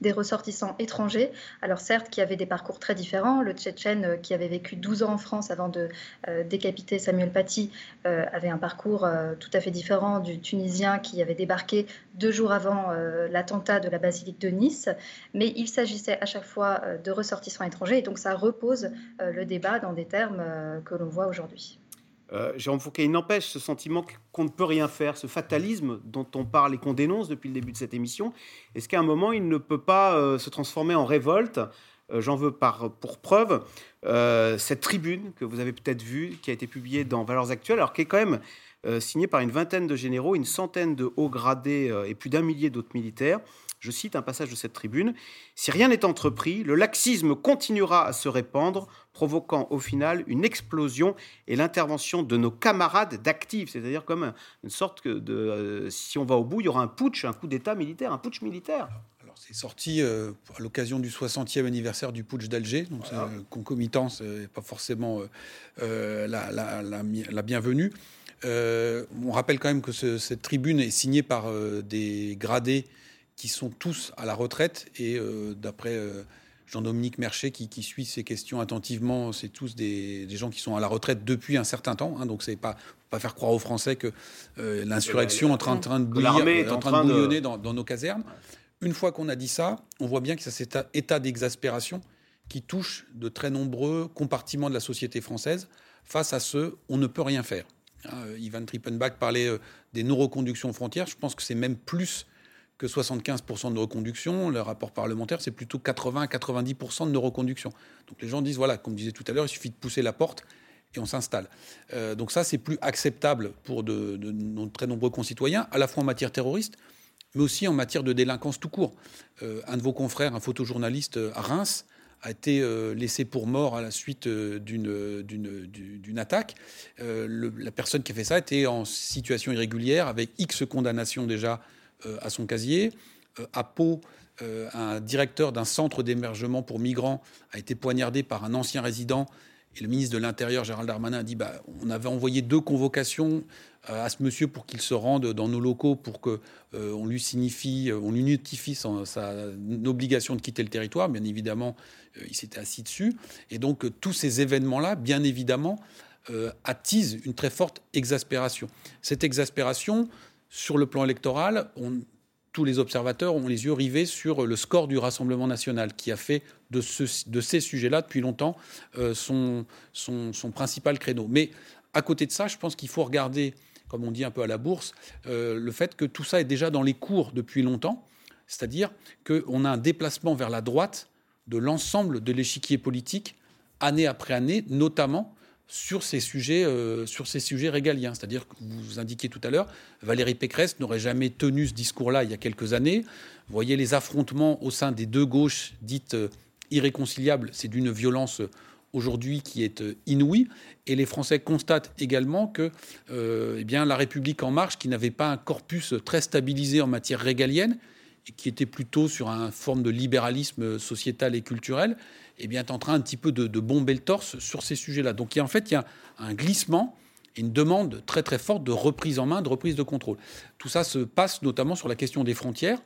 Speaker 4: des ressortissants étrangers, alors certes qui avaient des parcours très différents. Le Tchétchène euh, qui avait vécu 12 ans en France avant de euh, décapiter Samuel Paty euh, avait un parcours tout à fait différent du Tunisien qui avait débarqué deux jours avant l'attentat de la basilique de Nice. Mais il s'agissait à chaque fois de ressortissants étrangers et donc ça repose le débat dans des termes que l'on voit aujourd'hui.
Speaker 1: Euh, Jérôme Fouquet, il n'empêche ce sentiment qu'on ne peut rien faire, ce fatalisme dont on parle et qu'on dénonce depuis le début de cette émission. Est-ce qu'à un moment, il ne peut pas euh, se transformer en révolte? Euh, J'en veux par, pour preuve cette tribune que vous avez peut-être vue, qui a été publiée dans Valeurs Actuelles, alors qui est quand même signée par une vingtaine de généraux, une centaine de hauts gradés et plus d'un millier d'autres militaires. Je cite un passage de cette tribune. Si rien n'est entrepris, le laxisme continuera à se répandre, provoquant au final une explosion et l'intervention de nos camarades d'actifs, c'est-à-dire comme une sorte de, euh, si on va au bout, il y aura un putsch, un coup d'État militaire, un putsch militaire.
Speaker 3: C'est sorti euh, à l'occasion du 60e anniversaire du putsch d'Alger, donc voilà. concomitance n'est pas forcément euh, la, la, bienvenue. on rappelle quand même que cette tribune est signée par des gradés qui sont tous à la retraite. Et euh, d'après euh, Jean-Dominique Merchet, qui, suit ces questions attentivement, c'est tous des, gens qui sont à la retraite depuis un certain temps. Hein, donc, c'est pas pas faire croire aux Français que euh, l'insurrection est en train, de bouillir, en train de bouillonner dans, nos casernes. Une fois qu'on a dit ça, on voit bien que ça cet état d'exaspération qui touche de très nombreux compartiments de la société française. Face à ce, on ne peut rien faire. Hein, Ivan Trippenbach parlait des non-reconductions frontières. Je pense que c'est même plus que 75% de reconduction. Le rapport parlementaire, c'est plutôt 80 à 90% de reconduction. Donc les gens disent, voilà, comme je disais tout à l'heure, il suffit de pousser la porte et on s'installe. Euh, donc ça, c'est plus acceptable pour de, très nombreux concitoyens, à la fois en matière terroriste, mais aussi en matière de délinquance tout court. Euh, un de vos confrères, un photojournaliste à Reims, a été euh, laissé pour mort à la suite d'une attaque. la personne qui a fait ça était en situation irrégulière, avec X condamnations déjà euh, à son casier. Euh, à Pau, euh, un directeur d'un centre d'émergement pour migrants a été poignardé par un ancien résident. Et le ministre de l'Intérieur, Gérald Darmanin, a dit bah, on avait envoyé deux convocations à ce monsieur pour qu'il se rende dans nos locaux pour qu'on on lui signifie, on lui notifie sa, sa, obligation de quitter le territoire. Bien évidemment, il s'était assis dessus. Et donc, tous ces événements-là, bien évidemment, attisent une très forte exaspération. Cette exaspération, sur le plan électoral, tous les observateurs ont les yeux rivés sur le score du Rassemblement national, qui a fait de, ces sujets-là depuis longtemps euh, son, principal créneau. Mais à côté de ça, je pense qu'il faut regarder, comme on dit un peu à la bourse, euh, le fait que tout ça est déjà dans les cours depuis longtemps, c'est-à-dire qu'on a un déplacement vers la droite de l'ensemble de l'échiquier politique, année après année, notamment sur ces sujets, euh, sur ces sujets régaliens. C'est-à-dire que vous indiquiez tout à l'heure, Valérie Pécresse n'aurait jamais tenu ce discours-là il y a quelques années. Vous voyez les affrontements au sein des deux gauches dites euh, irréconciliables, c'est d'une violence euh, aujourd'hui qui est inouïe. Et les Français constatent également que eh bien, la République en marche, qui n'avait pas un corpus très stabilisé en matière régalienne, et qui était plutôt sur une forme de libéralisme sociétal et culturel, eh bien, est en train un petit peu de, bomber le torse sur ces sujets-là. Donc, il y a, en fait, il y a un glissement et une demande très très forte de reprise en main, de reprise de contrôle. Tout ça se passe notamment sur la question des frontières,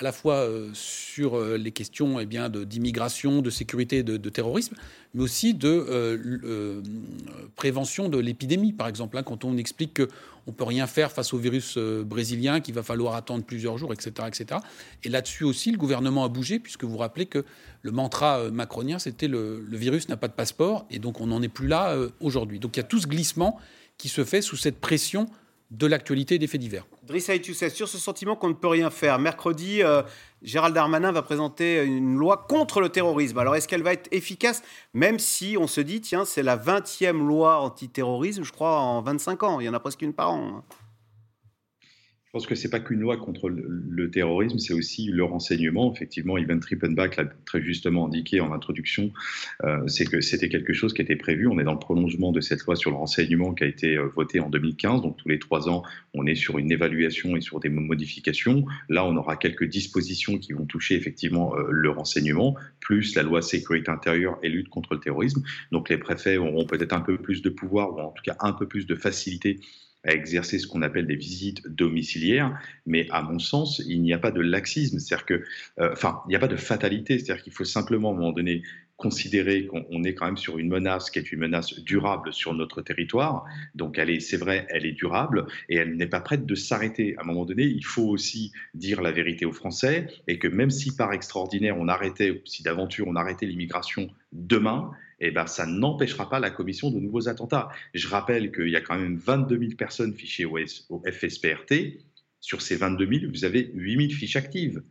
Speaker 3: à la fois sur les questions eh bien, d'immigration, de, sécurité, de, terrorisme, mais aussi de prévention de l'épidémie, par exemple. Hein, quand on explique qu'on ne peut rien faire face au virus brésilien, qu'il va falloir attendre plusieurs jours, etc. etc. Et là-dessus aussi, le gouvernement a bougé, puisque vous vous rappelez que le mantra macronien, c'était le, le, virus n'a pas de passeport, et donc on n'en est plus là aujourd'hui. Donc il y a tout ce glissement qui se fait sous cette pression de l'actualité des faits divers.
Speaker 1: Drissa sur ce sentiment qu'on ne peut rien faire, mercredi, euh, Gérald Darmanin va présenter une loi contre le terrorisme. Alors est-ce qu'elle va être efficace, même si on se dit, tiens, c'est la 20e loi antiterrorisme, je crois, en 25 ans, il y en a presque une par an.
Speaker 2: Je pense que c'est pas qu'une loi contre le, terrorisme, c'est aussi le renseignement. Effectivement, Ivan Trippenbach l'a très justement indiqué en introduction, euh, c'est que c'était quelque chose qui était prévu. On est dans le prolongement de cette loi sur le renseignement qui a été euh, votée en 2015. Donc tous les trois ans, on est sur une évaluation et sur des modifications. Là, on aura quelques dispositions qui vont toucher effectivement euh, le renseignement, plus la loi sécurité intérieure et lutte contre le terrorisme. Donc les préfets auront peut-être un peu plus de pouvoir, ou en tout cas un peu plus de facilité à exercer ce qu'on appelle des visites domiciliaires, mais à mon sens, il n'y a pas de laxisme, c'est-à-dire que, euh, il n'y a pas de fatalité, c'est-à-dire qu'il faut simplement à un moment donné considérer qu'on est quand même sur une menace qui est une menace durable sur notre territoire. Donc, elle est, c'est vrai, elle est durable et elle n'est pas prête de s'arrêter. À un moment donné, il faut aussi dire la vérité aux Français et que même si par extraordinaire on arrêtait, si d'aventure on arrêtait l'immigration demain, eh ben, ça n'empêchera pas la commission de nouveaux attentats. Je rappelle qu'il y a quand même 22 000 personnes fichées au, FSPRT. Sur ces 22 000, vous avez 8 000 fiches actives.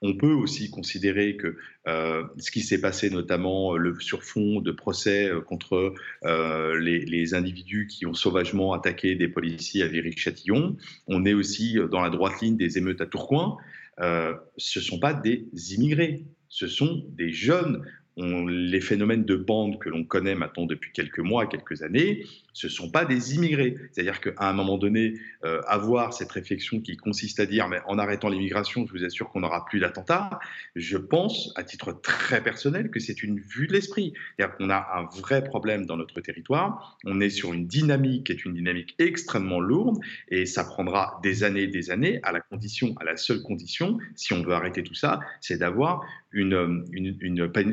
Speaker 2: On peut aussi considérer que euh, ce qui s'est passé, notamment le surfond de procès euh, contre euh, les, individus qui ont sauvagement attaqué des policiers à Viry-Châtillon, on est aussi dans la droite ligne des émeutes à Tourcoing. ce ne sont pas des immigrés, ce sont des jeunes les phénomènes de bande que l'on connaît maintenant depuis quelques mois, quelques années, ce ne sont pas des immigrés. C'est-à-dire qu'à un moment donné, euh, avoir cette réflexion qui consiste à dire, mais en arrêtant l'immigration, je vous assure qu'on n'aura plus d'attentats, je pense, à titre très personnel, que c'est une vue de l'esprit. C'est-à-dire qu'on a un vrai problème dans notre territoire, on est sur une dynamique qui est une dynamique extrêmement lourde, et ça prendra des années et des années, à la condition, à la seule condition, si on veut arrêter tout ça, c'est d'avoir une,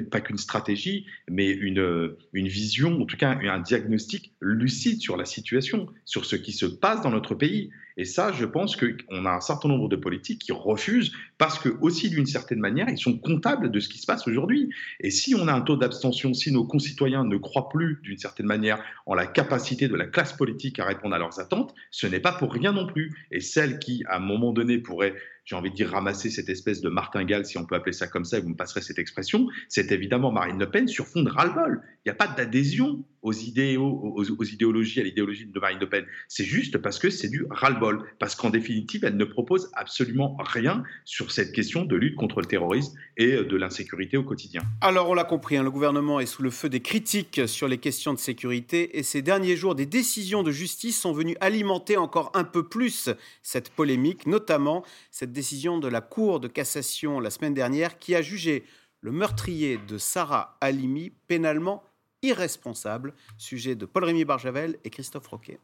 Speaker 2: pas qu'une stratégie, mais une, une vision, en tout cas un diagnostic lucide sur la situation, sur ce qui se passe dans notre pays. Et ça, je pense qu'on a un certain nombre de politiques qui refusent parce que aussi d'une certaine manière, ils sont comptables de ce qui se passe aujourd'hui. Et si on a un taux d'abstention, si nos concitoyens ne croient plus d'une certaine manière en la capacité de la classe politique à répondre à leurs attentes, ce n'est pas pour rien non plus. Et celles qui, à un moment donné, pourraient j'ai envie de dire, ramasser cette espèce de martingale, si on peut appeler ça comme ça, et vous me passerez cette expression, c'est évidemment Marine Le Pen sur fond de ras-le-bol. Il n'y a pas d'adhésion aux, idéaux, aux, idéologies, à l'idéologie de Marine Le Pen. C'est juste parce que c'est du ras-le-bol. Parce qu'en définitive, elle ne propose absolument rien sur cette question de lutte contre le terrorisme et de l'insécurité au quotidien.
Speaker 1: Alors, on l'a compris, hein, le gouvernement est sous le feu des critiques sur les questions de sécurité et ces derniers jours, des décisions de justice sont venues alimenter encore un peu plus cette polémique, notamment cette décision de la Cour de cassation la semaine dernière qui a jugé le meurtrier de Sarah Halimi pénalement irresponsable. Sujet de Paul-Rémy Barjavel et Christophe Roquet.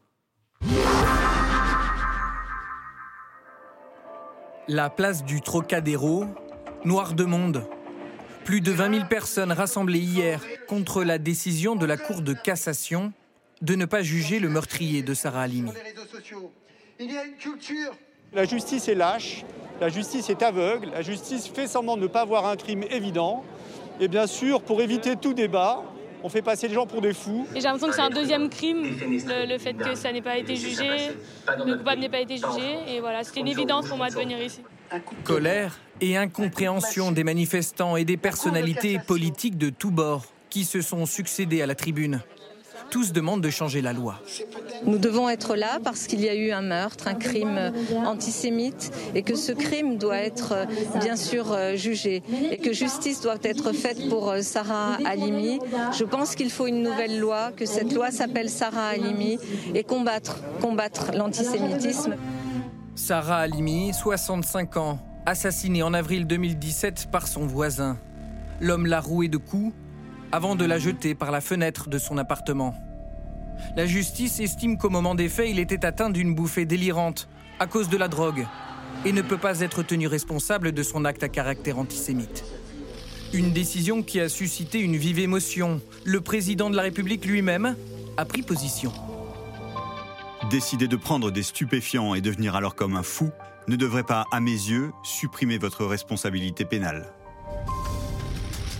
Speaker 10: La place du Trocadéro, noir de monde. Plus de 20 000 personnes rassemblées hier contre la décision de la Cour de cassation de ne pas juger le meurtrier de Sarah Halimi.
Speaker 15: Il y a une culture. La justice est lâche, la justice est aveugle, la justice fait semblant de ne pas voir un crime évident. Et bien sûr, pour éviter tout débat, on fait passer les gens pour des fous.
Speaker 16: Et j'ai l'impression que c'est un deuxième crime, le, fait que ça n'ait pas été jugé, le coupable n'ait pas été jugé. Et voilà, c'était une évidence pour moi de venir ici.
Speaker 10: Colère et incompréhension des manifestants et des personnalités politiques de tous bords qui se sont succédés à la tribune. Tous demandent de changer la loi.
Speaker 17: Nous devons être là parce qu'il y a eu un meurtre, un crime antisémite et que ce crime doit être bien sûr jugé et que justice doit être faite pour Sarah Halimi. Je pense qu'il faut une nouvelle loi, que cette loi s'appelle Sarah Halimi et combattre, combattre l'antisémitisme.
Speaker 10: Sarah Halimi, 65 ans, assassinée en avril 2017 par son voisin. L'homme l'a rouée de coups avant de la jeter par la fenêtre de son appartement. La justice estime qu'au moment des faits, il était atteint d'une bouffée délirante à cause de la drogue. et ne peut pas être tenu responsable de son acte à caractère antisémite. Une décision qui a suscité une vive émotion. Le président de la République lui-même a pris position.
Speaker 13: Décider de prendre des stupéfiants et devenir alors comme un fou ne devrait pas, à mes yeux, supprimer votre responsabilité pénale.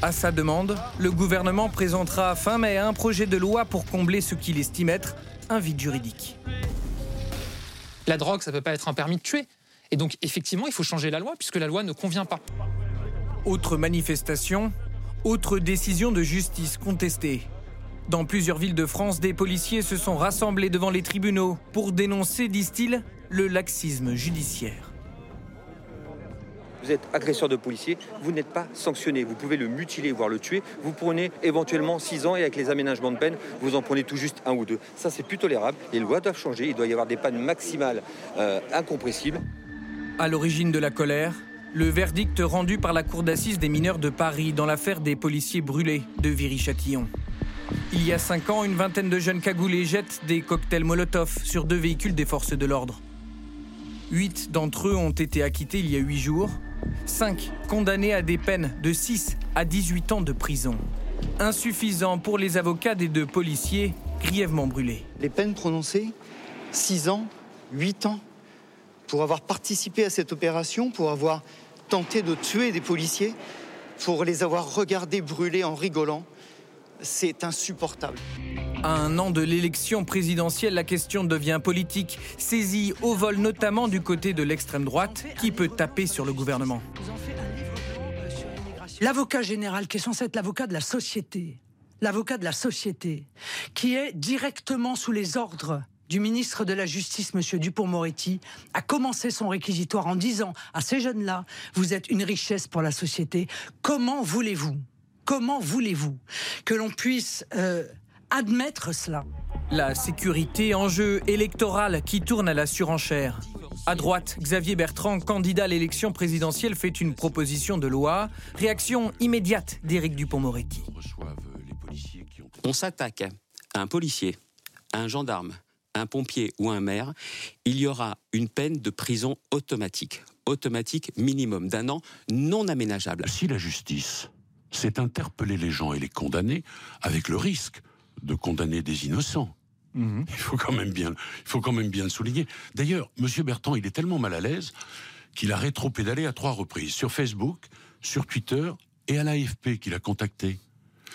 Speaker 10: À sa demande, le gouvernement présentera fin mai un projet de loi pour combler ce qu'il estime être un vide juridique.
Speaker 14: La drogue, ça ne peut pas être un permis de tuer. Et donc, effectivement, il faut changer la loi, puisque la loi ne convient pas.
Speaker 10: Autre manifestation, autre décision de justice contestée. Dans plusieurs villes de France, des policiers se sont rassemblés devant les tribunaux pour dénoncer, disent-ils, le laxisme judiciaire.
Speaker 18: Vous êtes agresseur de policier, vous n'êtes pas sanctionné. Vous pouvez le mutiler, voire le tuer. Vous prenez éventuellement 6 ans et avec les aménagements de peine, vous en prenez tout juste un ou deux. Ça, c'est plus tolérable. Les lois doivent changer. Il doit y avoir des pannes maximales euh, incompressibles.
Speaker 10: À l'origine de la colère, le verdict rendu par la Cour d'assises des mineurs de Paris dans l'affaire des policiers brûlés de Viry-Châtillon. Il y a cinq ans, une vingtaine de jeunes cagoulés jettent des cocktails Molotov sur deux véhicules des forces de l'ordre. Huit d'entre eux ont été acquittés il y a huit jours, cinq condamnés à des peines de 6 à 18 ans de prison. Insuffisant pour les avocats des deux policiers grièvement brûlés.
Speaker 19: Les peines prononcées, 6 ans, 8 ans, pour avoir participé à cette opération, pour avoir tenté de tuer des policiers, pour les avoir regardés brûler en rigolant, c'est insupportable.
Speaker 10: À un an de l'élection présidentielle, la question devient politique, saisie au vol notamment du côté de l'extrême droite, qui peut taper sur le gouvernement.
Speaker 20: L'avocat général, qui est censé être l'avocat de la société, l'avocat de la société, qui est directement sous les ordres du ministre de la Justice, M. Dupont-Moretti, a commencé son réquisitoire en disant à ces jeunes-là, vous êtes une richesse pour la société, comment voulez-vous Comment voulez-vous que l'on puisse euh, admettre cela
Speaker 10: La sécurité, enjeu électoral qui tourne à la surenchère. À droite, Xavier Bertrand, candidat à l'élection présidentielle, fait une proposition de loi. Réaction immédiate d'Éric Dupont-Moretti.
Speaker 7: On s'attaque à un policier, à un gendarme, à un pompier ou à un maire, il y aura une peine de prison automatique, automatique minimum d'un an, non aménageable.
Speaker 21: Si la justice c'est interpeller les gens et les condamner avec le risque de condamner des innocents. Mhm. Il faut quand même bien, il faut quand même bien le souligner. D'ailleurs, Monsieur Bertrand, il est tellement mal à l'aise qu'il a rétro-pédalé à trois reprises sur Facebook, sur Twitter et à l'AFP qu'il a contacté.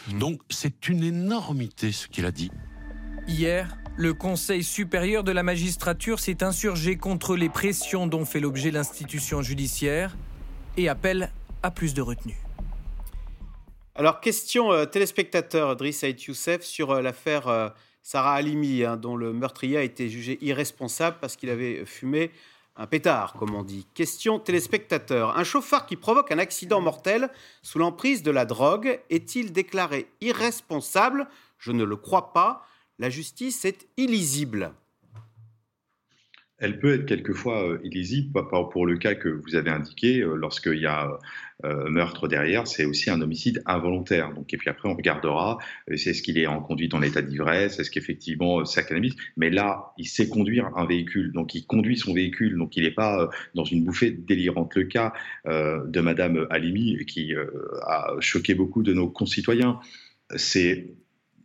Speaker 21: Mhm. Donc, c'est une énormité ce qu'il a dit.
Speaker 10: Hier, le Conseil supérieur de la magistrature s'est insurgé contre les pressions dont fait l'objet l'institution judiciaire et appelle à plus de retenue.
Speaker 1: Alors, question euh, téléspectateur Driss Saïd Youssef sur euh, l'affaire euh, Sarah Halimi, hein, dont le meurtrier a été jugé irresponsable parce qu'il avait fumé un pétard, comme on dit. Question téléspectateur. Un chauffeur qui provoque un accident mortel sous l'emprise de la drogue est-il déclaré irresponsable? Je ne le crois pas. La justice est illisible
Speaker 2: elle peut être quelquefois illisible pour le cas que vous avez indiqué, lorsqu'il y a euh, meurtre derrière, c'est aussi un homicide involontaire. Donc, et puis après, on regardera, euh, c'est ce qu'il est en conduite en état d'ivresse, est-ce qu'effectivement euh, c'est cannabis. Mais là, il sait conduire un véhicule, donc il conduit son véhicule, donc il n'est pas dans une bouffée délirante. Le cas de Madame Halimi, qui a choqué beaucoup de nos concitoyens, c'est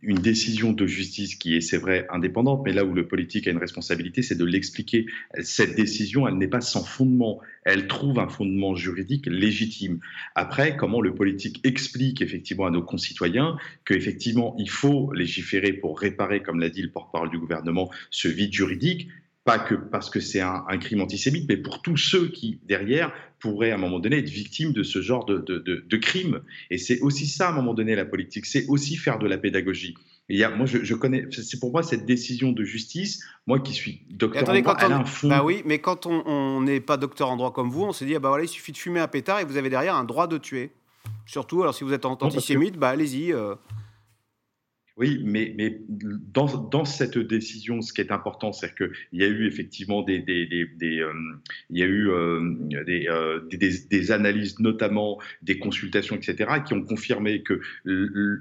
Speaker 2: une décision de justice qui est, c'est vrai, indépendante, mais là où le politique a une responsabilité, c'est de l'expliquer. Cette décision, elle n'est pas sans fondement. Elle trouve un fondement juridique légitime. Après, comment le politique explique effectivement à nos concitoyens qu'effectivement, il faut légiférer pour réparer, comme l'a dit le porte-parole du gouvernement, ce vide juridique, pas que parce que c'est un, crime antisémite, mais pour tous ceux qui, derrière, pourraient à un moment donné être victimes de ce genre de, de, crime. Et c'est aussi ça, à un moment donné, la politique, c'est aussi faire de la pédagogie. il y a, moi, je, connais, c'est pour moi cette décision de justice, moi qui suis docteur en droit, elle a un fond.
Speaker 1: Bah oui, mais quand on n'est pas docteur en droit comme vous, on se dit, ah bah voilà, il suffit de fumer un pétard et vous avez derrière un droit de tuer. Surtout, alors si vous êtes antisémite, bah allez-y. Euh.
Speaker 2: Oui, mais, mais dans, dans, cette décision, ce qui est important, c'est qu'il y a eu effectivement des, des, euh, il y a eu euh, euh, des, analyses, notamment des consultations, etc., qui ont confirmé que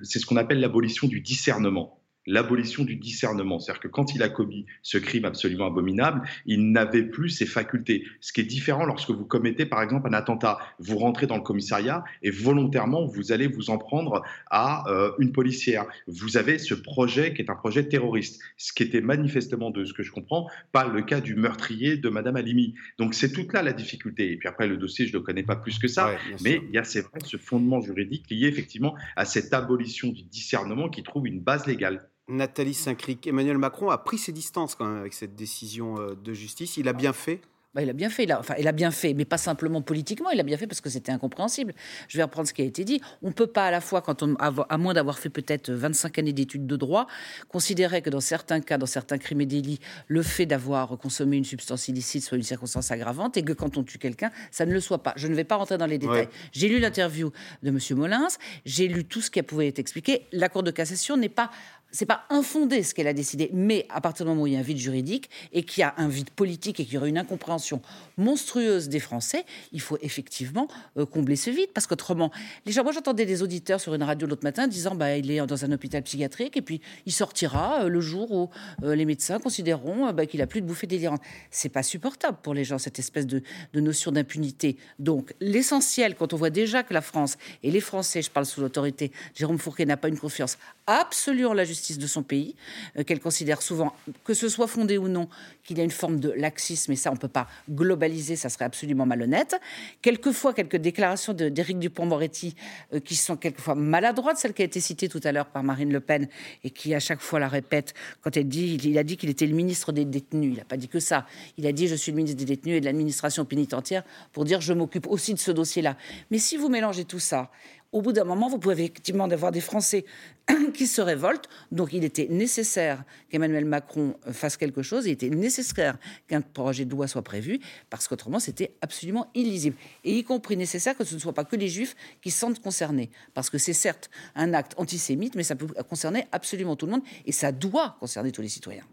Speaker 2: c'est ce qu'on appelle l'abolition du discernement. L'abolition du discernement. C'est-à-dire que quand il a commis ce crime absolument abominable, il n'avait plus ses facultés. Ce qui est différent lorsque vous commettez, par exemple, un attentat. Vous rentrez dans le commissariat et volontairement, vous allez vous en prendre à euh, une policière. Vous avez ce projet qui est un projet terroriste, ce qui était manifestement, de ce que je comprends, pas le cas du meurtrier de Madame Halimi. Donc c'est toute là la difficulté. Et puis après, le dossier, je ne le connais pas plus que ça, mais il y a, c'est vrai, ce fondement juridique lié effectivement à cette abolition du discernement qui trouve une base légale.
Speaker 1: Nathalie Saint-Cric, Emmanuel Macron a pris ses distances quand même avec cette décision euh, de justice. Il a bien fait
Speaker 5: bah, il a bien fait, il a, enfin, il a bien fait, mais pas simplement politiquement, il a bien fait parce que c'était incompréhensible. Je vais reprendre ce qui a été dit. On ne peut pas à la fois, quand on, à moins d'avoir fait peut-être 25 années d'études de droit, considérer que dans certains cas, dans certains crimes et délits, le fait d'avoir consommé une substance illicite soit une circonstance aggravante et que quand on tue quelqu'un, ça ne le soit pas. Je ne vais pas rentrer dans les détails. J'ai lu l'interview de M. Molins, j'ai lu tout ce qui pouvait être expliqué. La Cour de cassation n'est pas c'est pas infondé ce qu'elle a décidé, mais à partir du moment où il y a un vide juridique et qu'il y a un vide politique et qu'il y aurait une incompréhension monstrueuse des Français, il faut effectivement euh, combler ce vide parce qu'autrement, les gens, moi j'entendais des auditeurs sur une radio l'autre matin disant bah il est dans un hôpital psychiatrique et puis il sortira euh, le jour où euh, les médecins considéreront bah, qu'il a plus de bouffées délirantes. C'est pas supportable pour les gens cette espèce de, de notion d'impunité. Donc l'essentiel quand on voit déjà que la France et les Français, je parle sous l'autorité, Jérôme Fourquet n'a pas une confiance absolue en la justice de son pays, euh, qu'elle considère souvent, que ce soit fondé ou non, qu'il y a une forme de laxisme, et ça, on ne peut pas globaliser, ça serait absolument malhonnête. Quelquefois, quelques déclarations d'Éric Dupont-Moretti euh, qui sont quelquefois maladroites, celle qui a été citée tout à l'heure par Marine Le Pen, et qui à chaque fois la répète, quand elle dit, il a dit qu'il était le ministre des détenus, il n'a pas dit que ça, il a dit je suis le ministre des détenus et de l'administration pénitentiaire, pour dire je m'occupe aussi de ce dossier-là. Mais si vous mélangez tout ça, au bout d'un moment, vous pouvez effectivement avoir des Français *clears throat* qui se révoltent. Donc il était nécessaire qu'Emmanuel Macron fasse quelque chose. Il était nécessaire qu'un projet de loi soit prévu, parce qu'autrement, c'était absolument illisible. Et y compris nécessaire que ce ne soit pas que les Juifs qui se sentent concernés. Parce que c'est certes un acte antisémite, mais ça peut concerner absolument tout le monde. Et ça doit concerner tous les citoyens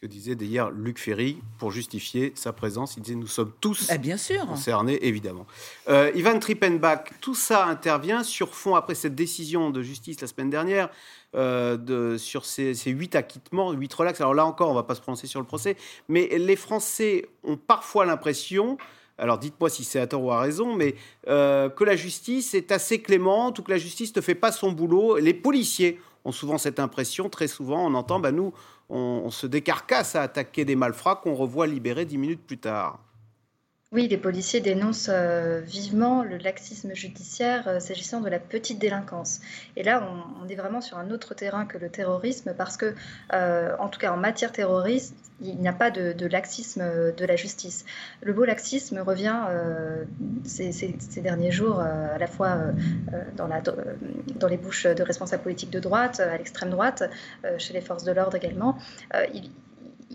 Speaker 1: que disait d'ailleurs Luc Ferry pour justifier sa présence. Il disait nous sommes tous
Speaker 5: eh, bien sûr.
Speaker 1: concernés, évidemment. Euh, Ivan Trippenbach, tout ça intervient sur fond, après cette décision de justice la semaine dernière, euh, de, sur ces, huit acquittements, huit relax. Alors là encore, on ne va pas se prononcer sur le procès, mais les Français ont parfois l'impression alors dites-moi si c'est à tort ou à raison, mais euh, que la justice est assez clémente ou que la justice ne fait pas son boulot. Les policiers ont souvent cette impression, très souvent on entend, bah, nous, on, se décarcasse à attaquer des malfrats qu'on revoit libérés dix minutes plus tard.
Speaker 4: Oui, les policiers dénoncent euh, vivement le laxisme judiciaire euh, s'agissant de la petite délinquance. Et là, on, est vraiment sur un autre terrain que le terrorisme parce que, euh, en tout cas en matière terroriste, il n'y a pas de, laxisme de la justice. Le beau laxisme revient ces, derniers jours à la fois dans, les bouches de responsables politiques de droite, à l'extrême droite, chez les forces de l'ordre également.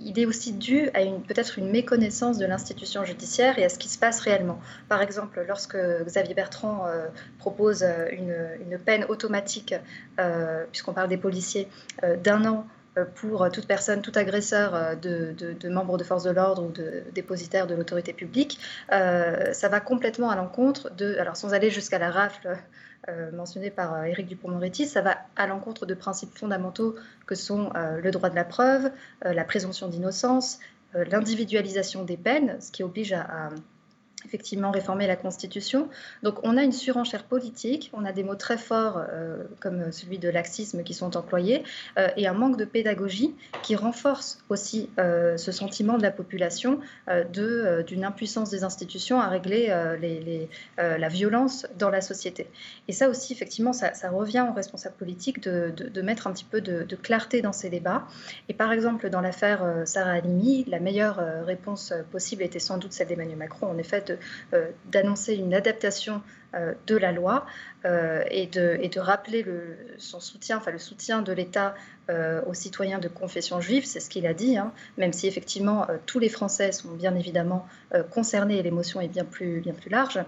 Speaker 4: Il est aussi dû à peut-être une méconnaissance de l'institution judiciaire et à ce qui se passe réellement. Par exemple, lorsque Xavier Bertrand euh, propose euh, une, peine automatique, euh, puisqu'on parle des policiers, d'un an pour toute personne, tout agresseur de, membres de force de l'ordre ou de dépositaires de l'autorité publique, ça va complètement à l'encontre de, alors sans aller jusqu'à la rafle mentionné par euh, Éric Dupond-Moretti, ça va à l'encontre de principes fondamentaux que sont euh, le droit de la preuve, la présomption d'innocence, l'individualisation des peines, ce qui oblige à effectivement réformer la Constitution. Donc on a une surenchère politique, on a des mots très forts euh, comme celui de laxisme qui sont employés euh, et un manque de pédagogie qui renforce aussi euh, ce sentiment de la population de, d'une impuissance des institutions à régler la violence dans la société. Et ça aussi, effectivement, ça, revient aux responsables politiques de, de, mettre un petit peu de, clarté dans ces débats. Et par exemple, dans l'affaire Sarah Halimi, la meilleure réponse possible était sans doute celle d'Emmanuel Macron, en effet, d'annoncer une adaptation euh, de la loi euh, et, de, rappeler le, son soutien, enfin le soutien de l'État aux citoyens de confession juive, c'est ce qu'il a dit, hein, même si effectivement tous les Français sont bien évidemment concernés et l'émotion est bien plus large.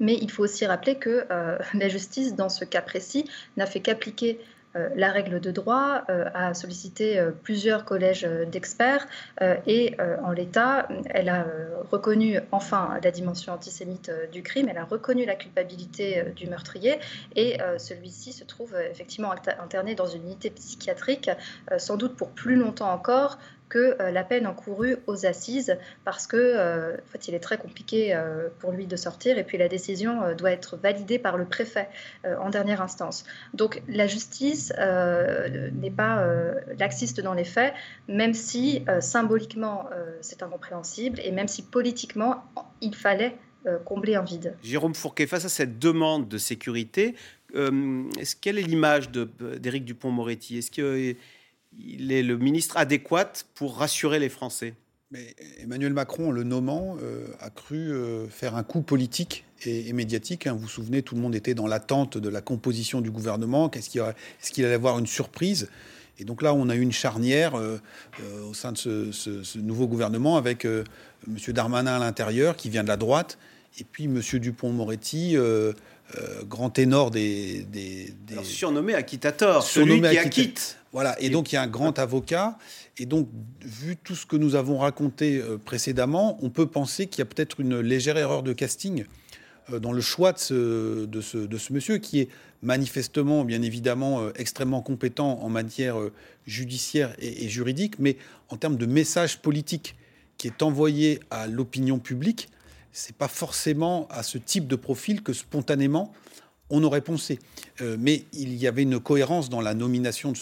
Speaker 4: Mais il faut aussi rappeler que *laughs* la justice, dans ce cas précis, n'a fait qu'appliquer la règle de droit a sollicité plusieurs collèges d'experts et en l'état, elle a reconnu enfin la dimension antisémite du crime, elle a reconnu la culpabilité du meurtrier et celui-ci se trouve effectivement interné dans une unité psychiatrique, sans doute pour plus longtemps encore, que euh, la peine encourue aux assises parce que euh, en fait, il est très compliqué euh, pour lui de sortir et puis la décision doit être validée par le préfet en dernière instance. Donc la justice n'est pas laxiste dans les faits, même si symboliquement c'est incompréhensible et même si politiquement il fallait combler un vide.
Speaker 1: Jérôme Fourquet, face à cette demande de sécurité, quelle est l'image d'Éric Dupont-Moretti? Il est le ministre adéquat pour rassurer les Français
Speaker 3: mais Emmanuel Macron, en le nommant, euh, a cru euh, faire un coup politique et, médiatique. Hein. Vous vous souvenez, tout le monde était dans l'attente de la composition du gouvernement. Qu'est-ce qu'il Est-ce qu'il allait avoir une surprise? Et donc là, on a eu une charnière euh, au sein de ce, nouveau gouvernement avec M. Darmanin à l'intérieur, qui vient de la droite, et puis M. Dupont-Moretti. grand ténor des, des,
Speaker 1: surnommé acquittator, celui qui acquitte.
Speaker 3: Voilà, et donc il y a un grand avocat. Et donc, vu tout ce que nous avons raconté euh, précédemment, on peut penser qu'il y a peut-être une légère erreur de casting euh, dans le choix de ce, de ce, monsieur, qui est manifestement, bien évidemment, euh, extrêmement compétent en matière judiciaire et, juridique, mais en termes de message politique qui est envoyé à l'opinion publique, c'est pas forcément à ce type de profil que spontanément on aurait pensé. Euh, mais il y avait une cohérence dans la nomination de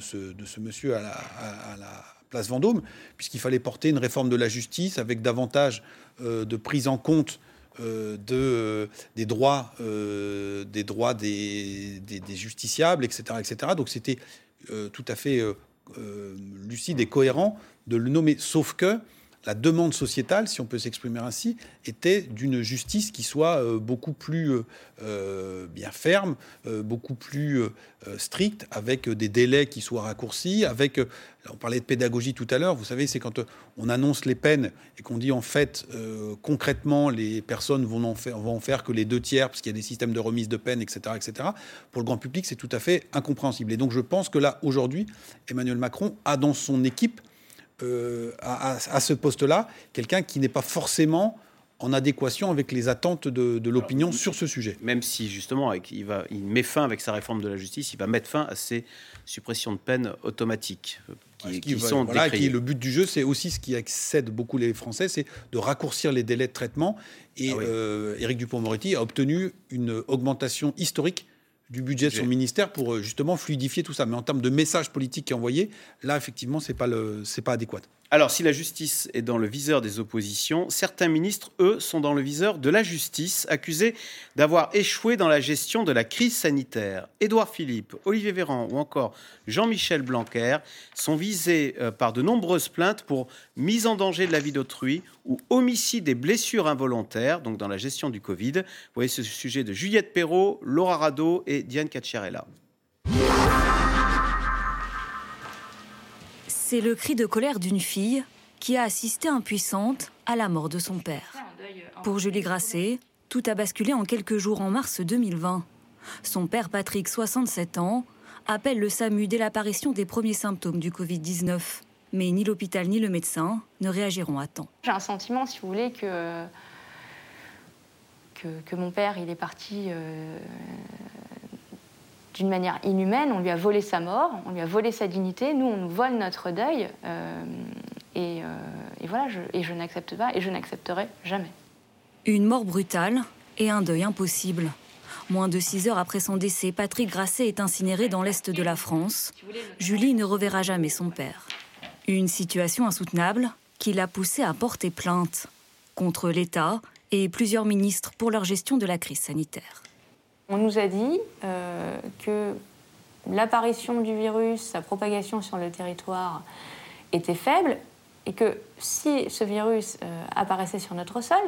Speaker 3: ce, monsieur à la, place Vendôme, puisqu'il fallait porter une réforme de la justice avec davantage euh, de prise en compte euh, de, des droits, des, droits des, des, justiciables, etc. etc. Donc c'était tout à fait lucide et cohérent de le nommer. Sauf que la demande sociétale, si on peut s'exprimer ainsi, était d'une justice qui soit euh, beaucoup plus euh, euh, bien ferme, beaucoup plus stricte, avec des délais qui soient raccourcis, avec, on parlait de pédagogie tout à l'heure, vous savez, c'est quand on annonce les peines et qu'on dit en fait, concrètement, les personnes vont en, faire, vont en faire que les deux tiers, parce qu'il y a des systèmes de remise de peine, etc., etc. Pour le grand public, c'est tout à fait incompréhensible. Et donc je pense que là, aujourd'hui, Emmanuel Macron a dans son équipe euh, à, ce poste-là quelqu'un qui n'est pas forcément en adéquation avec les attentes de, l'opinion sur ce sujet.
Speaker 1: Même si justement il, va, il met fin avec sa réforme de la justice, il va mettre fin à ces suppressions de peines automatiques.
Speaker 3: Euh, qui, sont voilà, qui, le but du jeu, c'est aussi ce qui excède beaucoup les Français, c'est de raccourcir les délais de traitement. Et ah euh, Éric Dupont-Moretti a obtenu une augmentation historique du budget de son ministère pour euh, justement fluidifier tout ça. Mais en termes de message politique qui est envoyé, là, effectivement, ce n'est pas, pas adéquat.
Speaker 1: Alors, si la justice est dans le viseur des oppositions, certains ministres, eux, sont dans le viseur de la justice, accusés d'avoir échoué dans la gestion de la crise sanitaire. Édouard Philippe, Olivier Véran ou encore Jean-Michel Blanquer sont visés euh, par de nombreuses plaintes pour mise en danger de la vie d'autrui ou homicide et blessures involontaires, donc dans la gestion du Covid. Vous voyez ce sujet de Juliette Perrault, Laura Rado et Diane Cacciarella.
Speaker 22: C'est le cri de colère d'une fille qui a assisté impuissante à la mort de son père. Pour Julie Grasset, tout a basculé en quelques jours en mars 2020. Son père Patrick, 67 ans, appelle le SAMU dès l'apparition des premiers symptômes du Covid-19. Mais ni l'hôpital ni le médecin ne réagiront à temps.
Speaker 23: J'ai un sentiment, si vous voulez, que, mon père il est parti euh, d'une manière inhumaine. On lui a volé sa mort, on lui a volé sa dignité. Nous, on nous vole notre deuil. Euh, et, euh, et, voilà, et je n'accepte pas et je n'accepterai jamais.
Speaker 22: Une mort brutale et un deuil impossible. Moins de six heures après son décès, Patrick Grasset est incinéré dans l'est de la France. Julie ne reverra jamais son père. Une situation insoutenable qui l'a poussé à porter plainte contre l'État et plusieurs ministres pour leur gestion de la crise sanitaire.
Speaker 23: On nous a dit euh, que l'apparition du virus, sa propagation sur le territoire était faible et que si ce virus euh, apparaissait sur notre sol,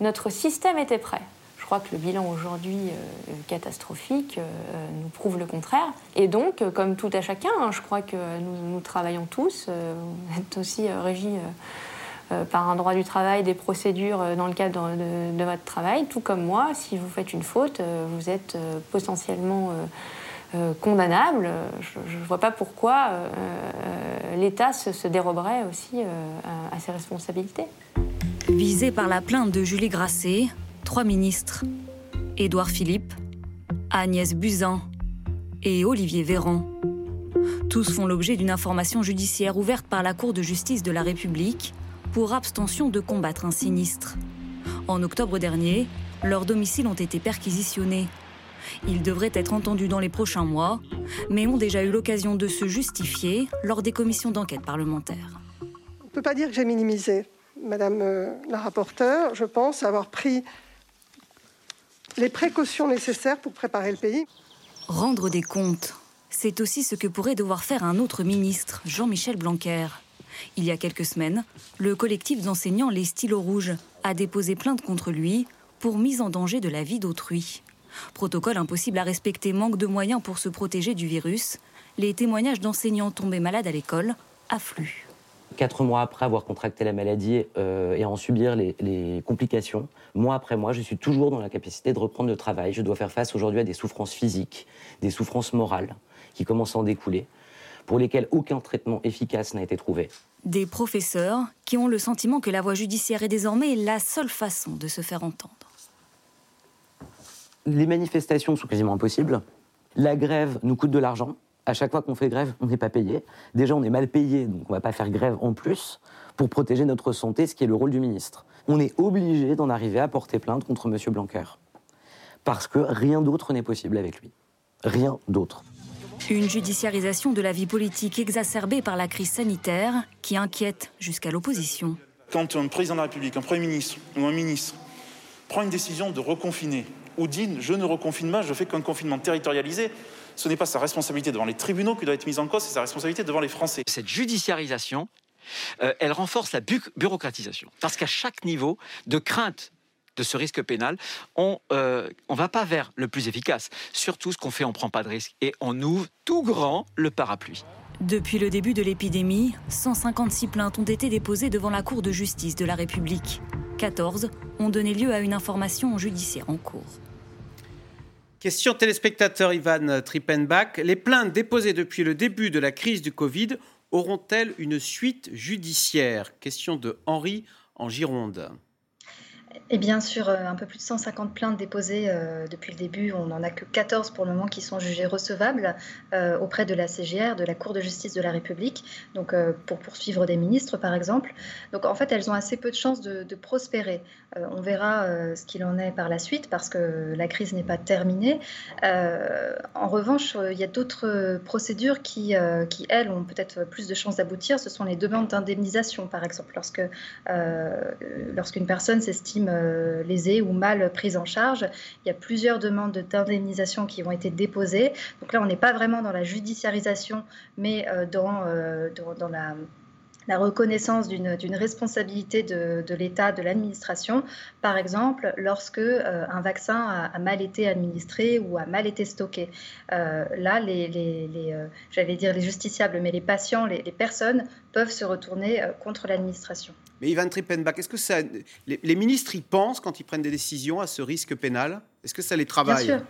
Speaker 23: notre système était prêt. Je crois que le bilan aujourd'hui euh, catastrophique nous prouve le contraire. Et donc, comme tout à chacun, hein, je crois que nous, travaillons tous, vous êtes aussi régis par un droit du travail, des procédures euh, dans le cadre de, votre travail, tout comme moi, si vous faites une faute, euh, vous êtes potentiellement condamnable, je ne vois pas pourquoi l'État se, déroberait aussi à, ses responsabilités.
Speaker 22: Visé par la plainte de Julie Grasset, trois ministres, Édouard Philippe, Agnès Buzyn et Olivier Véran. Tous font l'objet d'une information judiciaire ouverte par la Cour de justice de la République pour abstention de combattre un sinistre. En octobre dernier, leurs domiciles ont été perquisitionnés. Ils devraient être entendus dans les prochains mois, mais ont déjà eu l'occasion de se justifier lors des commissions d'enquête parlementaires.
Speaker 24: On ne peut pas dire que j'ai minimisé, Madame euh, la rapporteure. Je pense avoir pris les précautions nécessaires pour préparer le pays.
Speaker 22: Rendre des comptes, c'est aussi ce que pourrait devoir faire un autre ministre, Jean-Michel Blanquer. Il y a quelques semaines, le collectif d'enseignants Les Stylos Rouges a déposé plainte contre lui pour mise en danger de la vie d'autrui. Protocole impossible à respecter, manque de moyens pour se protéger du virus. Les témoignages d'enseignants tombés malades à l'école affluent.
Speaker 25: Quatre mois après avoir contracté la maladie euh, et en subir les, complications, mois après mois, je suis toujours dans la capacité de reprendre le travail. Je dois faire face aujourd'hui à des souffrances physiques, des souffrances morales qui commencent à en découler, pour lesquelles aucun traitement efficace n'a été trouvé.
Speaker 22: Des professeurs qui ont le sentiment que la voie judiciaire est désormais la seule façon de se faire entendre.
Speaker 25: Les manifestations sont quasiment impossibles. La grève nous coûte de l'argent à chaque fois qu'on fait grève, on n'est pas payé. Déjà, on est mal payé, donc on ne va pas faire grève en plus pour protéger notre santé, ce qui est le rôle du ministre. On est obligé d'en arriver à porter plainte contre M. Blanquer. Parce que rien d'autre n'est possible avec lui. Rien d'autre.
Speaker 22: Une judiciarisation de la vie politique exacerbée par la crise sanitaire qui inquiète jusqu'à l'opposition.
Speaker 26: Quand un président de la République, un Premier ministre ou un ministre prend une décision de reconfiner ou dit je ne reconfine pas, je fais qu'un confinement territorialisé, ce n'est pas sa responsabilité devant les tribunaux qui doit être mise en cause, c'est sa responsabilité devant les Français.
Speaker 27: Cette judiciarisation, euh, elle renforce la bureaucratisation. Parce qu'à chaque niveau de crainte de ce risque pénal, on ne euh, va pas vers le plus efficace. Surtout, ce qu'on fait, on ne prend pas de risque et on ouvre tout grand le parapluie.
Speaker 22: Depuis le début de l'épidémie, 156 plaintes ont été déposées devant la Cour de justice de la République. 14 ont donné lieu à une information judiciaire en cours.
Speaker 1: Question téléspectateur Ivan Trippenbach. Les plaintes déposées depuis le début de la crise du Covid auront-elles une suite judiciaire? Question de Henri en Gironde.
Speaker 4: Et bien sûr, euh, un peu plus de 150 plaintes déposées euh, depuis le début. On n'en a que 14 pour le moment qui sont jugées recevables euh, auprès de la CGR, de la Cour de justice de la République, donc pour poursuivre des ministres par exemple. Donc en fait, elles ont assez peu de chances de, prospérer. on verra ce qu'il en est par la suite parce que la crise n'est pas terminée. en revanche, il y a d'autres procédures qui, qui, elles, ont peut-être plus de chances d'aboutir. Ce sont les demandes d'indemnisation par exemple, lorsque lorsqu'une personne s'estime euh, lésées ou mal prises en charge. Il y a plusieurs demandes d'indemnisation qui ont été déposées. Donc là, on n'est pas vraiment dans la judiciarisation, mais euh, euh, dans, dans, la la reconnaissance d'une responsabilité de, l'État, de l'administration, par exemple lorsque un vaccin a, mal été administré ou a mal été stocké. là, les, j'allais dire les justiciables, mais les patients, les, les personnes peuvent se retourner contre l'administration.
Speaker 1: Mais Ivan Trippenbach, est-ce que ça, les, ministres y pensent quand ils prennent des décisions à ce risque pénal? Est-ce que ça les travaille?
Speaker 4: Bien sûr.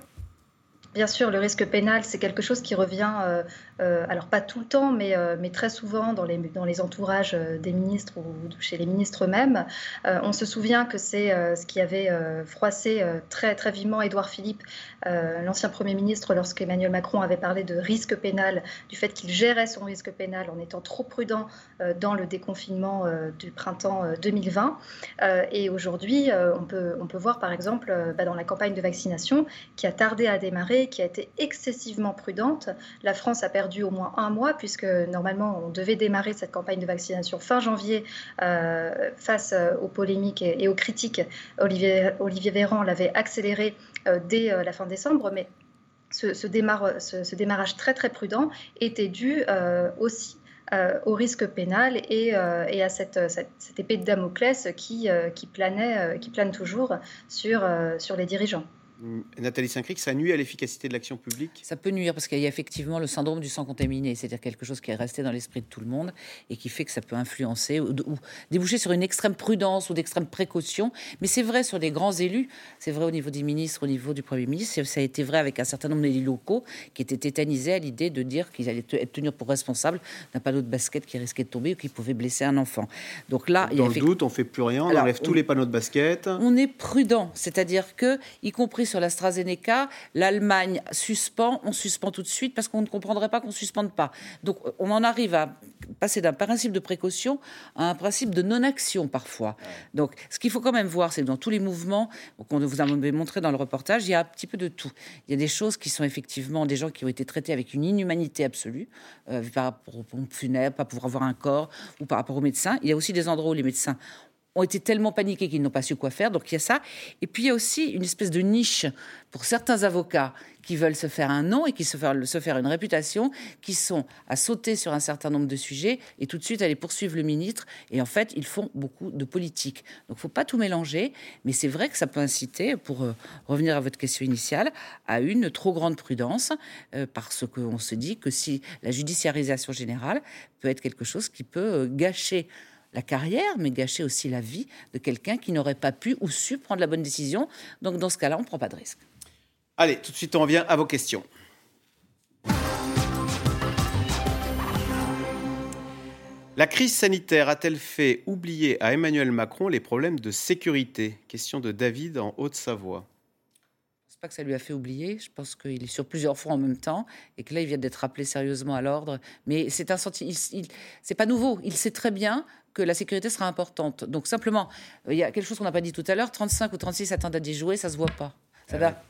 Speaker 4: Bien sûr, le risque pénal, c'est quelque chose qui revient euh, euh, alors pas tout le temps, mais, euh, très souvent dans les, entourages des ministres ou chez les ministres eux-mêmes. on se souvient que c'est ce qui avait froissé très, très vivement Édouard Philippe, l'ancien Premier ministre, lorsqu'Emmanuel Macron avait parlé de risque pénal, du fait qu'il gérait son risque pénal en étant trop prudent dans le déconfinement du printemps 2020. et aujourd'hui, on, peut, on peut voir par exemple bah, dans la campagne de vaccination qui a tardé à démarrer, qui a été excessivement prudente, la France a perdu au moins un mois, puisque normalement on devait démarrer cette campagne de vaccination fin janvier euh, face euh, aux polémiques et, aux critiques. Olivier, Olivier Véran l'avait accéléré euh, dès la fin décembre, mais ce, démarrage très très prudent était dû aussi au risque pénal et, à cette, épée de Damoclès qui, plane toujours sur les dirigeants.
Speaker 1: Nathalie Saint-Cric, ça nuit à l'efficacité de l'action publique?
Speaker 5: Ça peut nuire parce qu'il y a effectivement le syndrome du sang contaminé, c'est-à-dire quelque chose qui est resté dans l'esprit de tout le monde et qui fait que ça peut influencer ou, déboucher sur une extrême prudence ou d'extrême précaution. Mais c'est vrai sur des grands élus, c'est vrai au niveau des ministres, au niveau du Premier ministre, ça a été vrai avec un certain nombre d'élus locaux qui étaient tétanisés à l'idée de dire qu'ils allaient être tenus pour responsables d'un panneau de basket qui risquait de tomber ou qui pouvait blesser un enfant.
Speaker 1: Donc là, dans il y a le doute, on fait plus rien, on enlève tous les panneaux de basket.
Speaker 5: On est prudent, c'est-à-dire que, y compris sur l'AstraZeneca, l'Allemagne suspend, on suspend tout de suite parce qu'on ne comprendrait pas qu'on ne suspende pas. Donc on en arrive à passer d'un principe de précaution à un principe de non-action parfois. Donc ce qu'il faut quand même voir, c'est que dans tous les mouvements qu'on vous a montré dans le reportage, il y a un petit peu de tout. Il y a des choses qui sont effectivement des gens qui ont été traités avec une inhumanité absolue, euh, par rapport aux pompes funèbres, pas pouvoir avoir un corps, ou par rapport aux médecins. Il y a aussi des endroits où les médecins ont été tellement paniqués qu'ils n'ont pas su quoi faire. Donc il y a ça. Et puis il y a aussi une espèce de niche pour certains avocats qui veulent se faire un nom et qui se faire, se faire une réputation, qui sont à sauter sur un certain nombre de sujets et tout de suite aller poursuivre le ministre. Et en fait, ils font beaucoup de politique. Donc il ne faut pas tout mélanger, mais c'est vrai que ça peut inciter, pour euh, revenir à votre question initiale, à une trop grande prudence, euh, parce qu'on se dit que si la judiciarisation générale peut être quelque chose qui peut euh, gâcher la carrière, mais gâcher aussi la vie de quelqu'un qui n'aurait pas pu ou su prendre la bonne décision. Donc dans ce cas-là, on ne prend pas de risque.
Speaker 1: Allez, tout de suite, on revient à vos questions. La crise sanitaire a-t-elle fait oublier à Emmanuel Macron les problèmes de sécurité? Question de David en Haute-Savoie
Speaker 5: pas que ça lui a fait oublier. Je pense qu'il est sur plusieurs fois en même temps et que là, il vient d'être rappelé sérieusement à l'ordre. Mais c'est un sentiment. C'est pas nouveau. Il sait très bien que la sécurité sera importante. Donc simplement, euh, il y a quelque chose qu'on n'a pas dit tout à l'heure 35 ou 36 attentats déjoués, ça se voit pas. Ça ah va.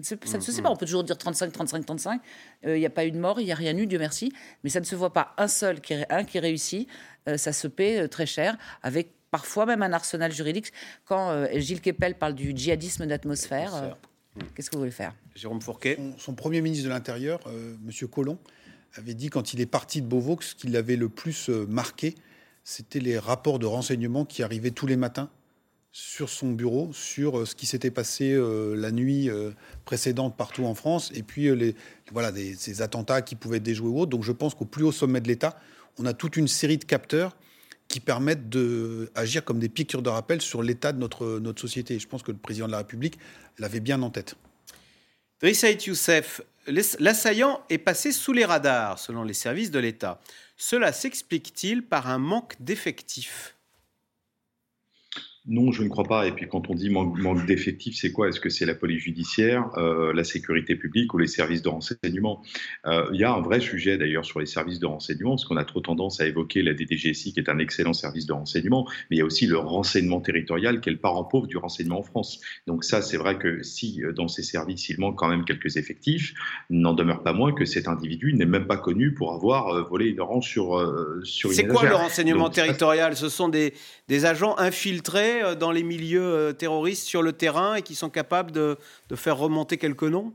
Speaker 5: Ça ne, se, sait pas. On peut toujours dire 35, 35, 35. Il n'y a pas eu de mort, il n'y a rien eu, Dieu merci. Mais ça ne se voit pas. Un seul, qui, un qui réussit, euh, ça se paie euh, très cher, avec parfois même un arsenal juridique. Quand Gilles Kepel parle du djihadisme d'atmosphère, Qu'est-ce que vous voulez faire?
Speaker 1: Jérôme Fourquet.
Speaker 3: Son, premier ministre de l'Intérieur, euh, M. Collomb, avait dit quand il est parti de Beauvau ce qui l'avait le plus euh, marqué, c'était les rapports de renseignement qui arrivaient tous les matins sur son bureau, sur euh, ce qui s'était passé la nuit précédente partout en France, et puis les, voilà, ces attentats qui pouvaient être déjoués ou autres. Donc je pense qu'au plus haut sommet de l'État, on a toute une série de capteurs qui permettent d'agir comme des piqûres de rappel sur l'état de notre, notre société. je pense que le président de la République l'avait bien en tête.
Speaker 1: Driss Youssef, l'assaillant est passé sous les radars, selon les services de l'État. Cela s'explique-t-il par un manque d'effectifs?
Speaker 2: Non, je ne crois pas. Et puis quand on dit manque, d'effectifs, c'est quoi? Est-ce que c'est la police judiciaire, euh, la sécurité publique ou les services de renseignement? Euh, Il y a un vrai sujet d'ailleurs sur les services de renseignement, parce qu'on a trop tendance à évoquer la DDGSI qui est un excellent service de renseignement, mais il y a aussi le renseignement territorial qui est le parent pauvre du renseignement en France. Donc ça, c'est vrai que si euh, dans ces services, il manque quand même quelques effectifs, n'en demeure pas moins que cet individu n'est même pas connu pour avoir volé une orange sur, sur une
Speaker 1: C'est quoi le renseignement territorial? Ce sont des, des agents infiltrés dans les milieux euh, terroristes sur le terrain et qui sont capables de faire remonter quelques noms?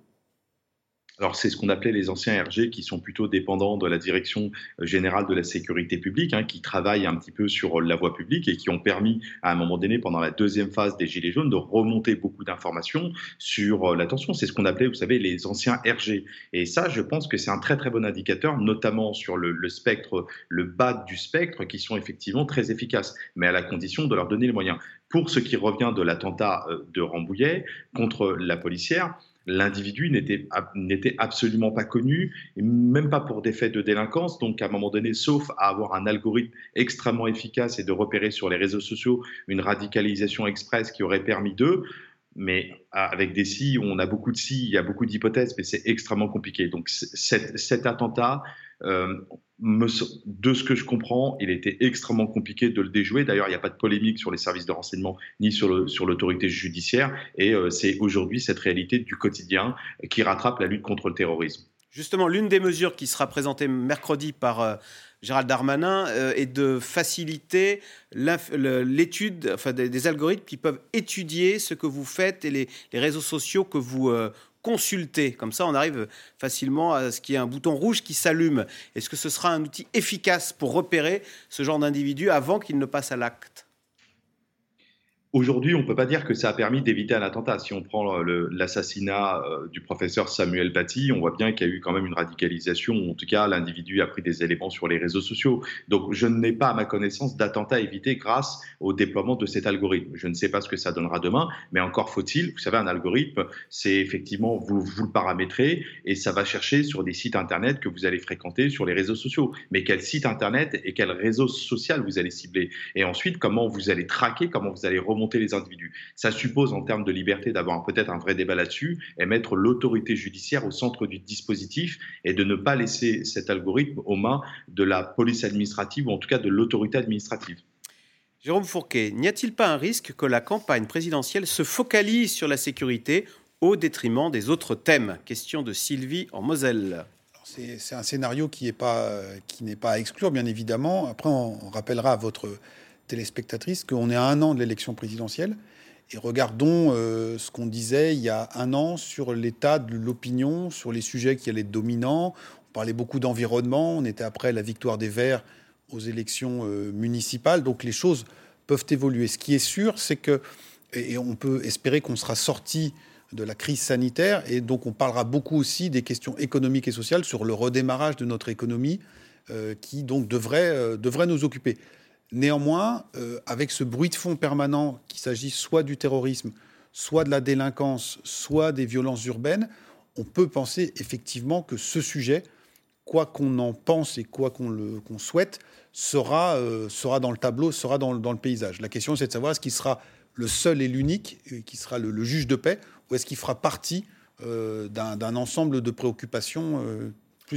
Speaker 2: Alors c'est ce qu'on appelait les anciens RG qui sont plutôt dépendants de la direction euh, générale de la sécurité publique, hein, qui travaillent un petit peu sur la voie publique et qui ont permis à un moment donné, pendant la deuxième phase des Gilets jaunes, de remonter beaucoup d'informations sur l'attention. C'est ce qu'on appelait, vous savez, les anciens RG. Et ça, je pense que c'est un très très bon indicateur, notamment sur le, spectre, le bas du spectre, qui sont effectivement très efficaces, mais à la condition de leur donner les moyens. Pour ce qui revient de l'attentat euh, de Rambouillet contre la policière, l'individu n'était absolument pas connu, même pas pour des faits de délinquance. Donc, à un moment donné, sauf à avoir un algorithme extrêmement efficace et de repérer sur les réseaux sociaux une radicalisation express qui aurait permis d'eux, mais avec des si, on a beaucoup de si, il y a beaucoup d'hypothèses, mais c'est extrêmement compliqué. Donc, cet attentat, euh, de ce que je comprends, il était extrêmement compliqué de le déjouer. D'ailleurs, il n'y a pas de polémique sur les services de renseignement ni sur l'autorité judiciaire. Et euh, c'est aujourd'hui cette réalité du quotidien qui rattrape la lutte contre le terrorisme.
Speaker 1: Justement, l'une des mesures qui sera présentée mercredi par euh, Gérald Darmanin est de faciliter l'étude enfin, des, algorithmes qui peuvent étudier ce que vous faites et les, les réseaux sociaux que vous consulter. Comme ça, on arrive facilement à ce qu'il y ait un bouton rouge qui s'allume. Est-ce que ce sera un outil efficace pour repérer ce genre d'individu avant qu'il ne passe à l'acte?
Speaker 2: Aujourd'hui, on ne peut pas dire que ça a permis d'éviter un attentat. Si on prend l'assassinat euh, du professeur Samuel Paty, on voit bien qu'il y a eu quand même une radicalisation, en tout cas l'individu a pris des éléments sur les réseaux sociaux. Donc je n'ai pas à ma connaissance d'attentat évité grâce au déploiement de cet algorithme. Je ne sais pas ce que ça donnera demain, mais encore faut-il, vous savez, un algorithme, c'est effectivement, vous, vous le paramétrez et ça va chercher sur des sites Internet que vous allez fréquenter sur les réseaux sociaux. Mais quel site Internet et quel réseau social vous allez cibler? Et ensuite, comment vous allez traquer, comment vous allez remonter les individus. Ça suppose, en termes de liberté, d'avoir peut-être un vrai débat là-dessus et mettre l'autorité judiciaire au centre du dispositif et de ne pas laisser cet algorithme aux mains de la police administrative ou en tout cas de l'autorité administrative.
Speaker 1: Jérôme Fourquet, n'y a-t-il pas un risque que la campagne présidentielle se focalise sur la sécurité au détriment des autres thèmes? Question de Sylvie en Moselle.
Speaker 3: C'est un scénario qui n'est pas, pas à exclure, bien évidemment. Après, on rappellera à votre téléspectatrices qu'on est à un an de l'élection présidentielle. Et regardons euh, ce qu'on disait il y a un an sur l'état de l'opinion, sur les sujets qui allaient être dominants. On parlait beaucoup d'environnement. On était après la victoire des Verts aux élections euh, municipales. Donc les choses peuvent évoluer. Ce qui est sûr, c'est que, et on peut espérer qu'on sera sorti de la crise sanitaire, et donc on parlera beaucoup aussi des questions économiques et sociales sur le redémarrage de notre économie, euh, qui donc devrait, devrait nous occuper. Néanmoins, euh, avec ce bruit de fond permanent, qu'il s'agisse soit du terrorisme, soit de la délinquance, soit des violences urbaines, on peut penser effectivement que ce sujet, quoi qu'on en pense et quoi qu'on souhaite, sera, euh, sera dans le tableau, sera dans, le paysage. La question, c'est de savoir est-ce qu'il sera le seul et l'unique, euh, qui sera le, juge de paix, ou est-ce qu'il fera partie d'un ensemble de préoccupations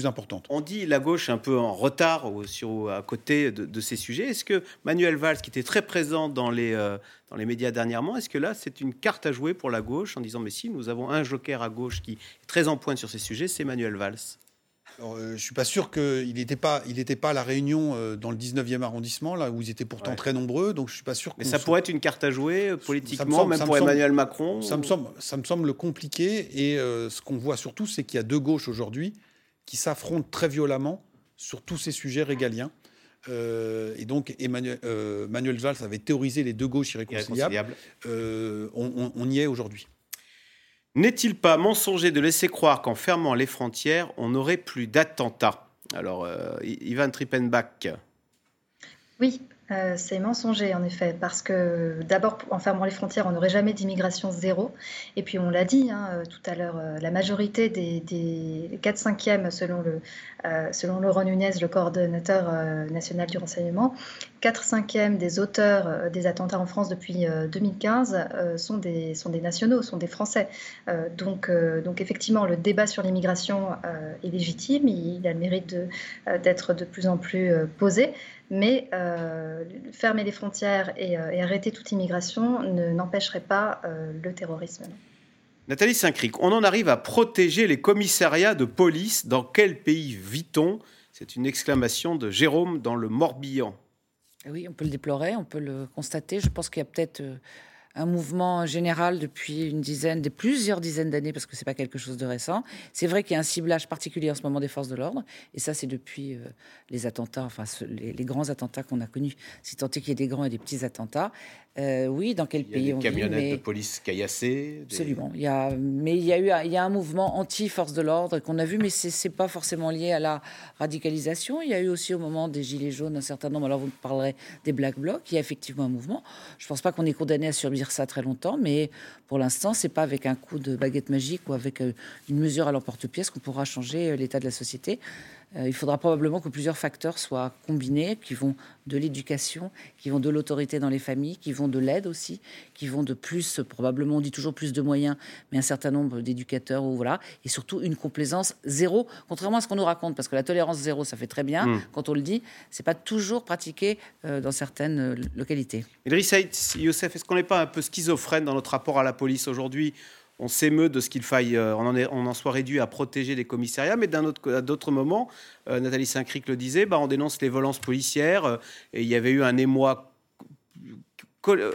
Speaker 3: importante.
Speaker 1: On dit la gauche un peu en retard sur, à côté de, ces sujets. Est-ce que Manuel Valls, qui était très présent dans les, euh, dans les médias dernièrement, est-ce que là c'est une carte à jouer pour la gauche en disant mais si nous avons un joker à gauche qui est très en pointe sur ces sujets, c'est Manuel Valls?
Speaker 3: Alors, euh, je suis pas sûr qu'il n'était pas, il n'était pas à la Réunion euh, dans le 19e arrondissement, là où ils étaient pourtant très nombreux. Donc je suis pas sûr.
Speaker 1: Mais ça pourrait être une carte à jouer politiquement, même pour Emmanuel Macron.
Speaker 3: Ça me semble, ça me semble compliqué. Et ce qu'on voit surtout, c'est qu'il y a deux gauches aujourd'hui qui s'affrontent très violemment sur tous ces sujets régaliens. Euh, et donc Emmanuel, euh, Manuel Valls avait théorisé les deux gauches irréconciliables. Euh, on, y est aujourd'hui.
Speaker 1: N'est-il pas mensonger de laisser croire qu'en fermant les frontières, on n'aurait plus d'attentats? Alors, Ivan Trippenbach.
Speaker 4: Oui, euh, c'est mensonger en effet, parce que d'abord, en fermant les frontières, on n'aurait jamais d'immigration zéro. Et puis on l'a dit hein, euh, tout à l'heure, euh, la majorité des, des 4 5e, selon, Laurent Nunez, le coordonnateur national du renseignement, 4 5e des auteurs des attentats en France depuis 2015 sont, des, sont des nationaux, sont des Français. donc, effectivement, le débat sur l'immigration est légitime, il a le mérite d'être de, plus en plus posé mais euh, fermer les frontières et, euh, arrêter toute immigration n'empêcherait pas euh, le terrorisme.
Speaker 1: Nathalie Saint-Cric, on en arrive à protéger les commissariats de police. Dans quel pays vit-on? C'est une exclamation de Jérôme dans le Morbihan.
Speaker 5: Oui, on peut le déplorer, on peut le constater. Je pense qu'il y a peut-être un mouvement général depuis une dizaine, des plusieurs dizaines d'années, parce que c'est pas quelque chose de récent. C'est vrai qu'il y a un ciblage particulier en ce moment des forces de l'ordre, et ça c'est depuis euh, les attentats, enfin les, grands attentats qu'on a connus, si tant est qu'il y ait des grands et des petits attentats. Euh, oui, dans quel pays
Speaker 1: on
Speaker 5: vit
Speaker 1: Des camionnettes de police caillassées.
Speaker 5: Absolument. Il y a, mais il y a eu, il y a un mouvement anti-force de l'ordre qu'on a vu, mais c'est pas forcément lié à la radicalisation. Il y a eu aussi au moment des gilets jaunes un certain nombre. Alors vous parlerez des black blocs. Il y a effectivement un mouvement. Je pense pas qu'on est condamné à subir ça très longtemps, mais pour l'instant, c'est pas avec un coup de baguette magique ou avec euh, une mesure à l'emporte-pièce qu'on pourra changer euh, l'état de la société. Euh, il faudra probablement que plusieurs facteurs soient combinés, qui vont de l'éducation, qui vont de l'autorité dans les familles, qui vont de l'aide aussi, qui vont de plus, probablement on dit toujours plus de moyens, mais un certain nombre d'éducateurs, ou voilà, et surtout une complaisance zéro, contrairement à ce qu'on nous raconte, parce que la tolérance zéro, ça fait très bien, hmm. quand on le dit, c'est pas toujours pratiqué euh, dans certaines euh, localités.
Speaker 1: Idriss Youssef, est-ce qu'on n'est pas un peu schizophrène dans notre rapport à la police aujourd'hui? On s'émeut de ce qu'il faille, euh, on, en soit réduit à protéger les commissariats, mais d'un autre, à d'autres moments, euh, Nathalie Saint-Cric le disait, bah, on dénonce les violences policières, euh, et il y avait eu un émoi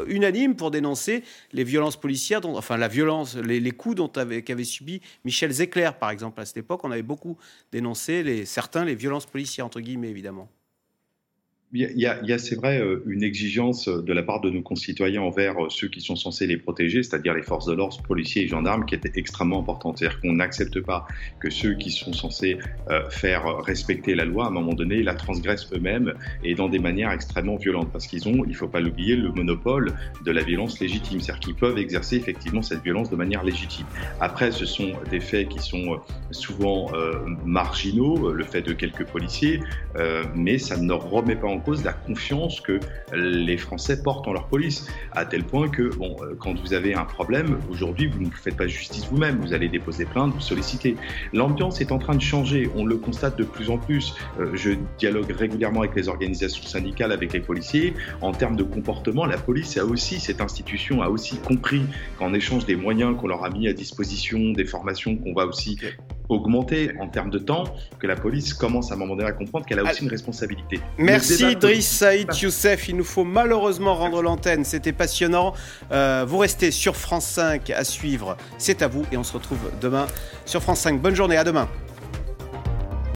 Speaker 1: unanime pour dénoncer les violences policières, dont, enfin la violence, les, coups dont avait, qu'avait subi Michel Zecler, par exemple. À cette époque, on avait beaucoup dénoncé les, certains les violences policières, entre guillemets, évidemment.
Speaker 2: Il y a, c'est vrai, euh, une exigence de la part de nos concitoyens envers euh, ceux qui sont censés les protéger, c'est-à-dire les forces de l'ordre, policiers et gendarmes, qui était extrêmement importante. C'est-à-dire qu'on n'accepte pas que ceux qui sont censés euh, faire respecter la loi, à un moment donné, la transgressent eux-mêmes et dans des manières extrêmement violentes, parce qu'ils ont, il ne faut pas l'oublier, le monopole de la violence légitime, c'est-à-dire qu'ils peuvent exercer effectivement cette violence de manière légitime. Après, ce sont des faits qui sont souvent marginaux, le fait de quelques policiers, mais ça ne remet pas en cause la confiance que les Français portent en leur police, à tel point que, bon, euh, quand vous avez un problème, aujourd'hui, vous ne faites pas justice vous-même, vous allez déposer plainte, vous sollicitez. L'ambiance est en train de changer, on le constate de plus en plus. Euh, je dialogue régulièrement avec les organisations syndicales, avec les policiers. En termes de comportement, la police a aussi, cette institution a aussi compris qu'en échange des moyens qu'on leur a mis à disposition, des formations qu'on va aussi augmenter en termes de temps, que la police commence à un moment donné à comprendre qu'elle a aussi une responsabilité.
Speaker 1: Merci Idriss Saïd Youssef, il nous faut malheureusement rendre l'antenne, c'était passionnant. Euh, vous restez sur France 5 à suivre, c'est à vous et on se retrouve demain sur France 5. Bonne journée, à demain.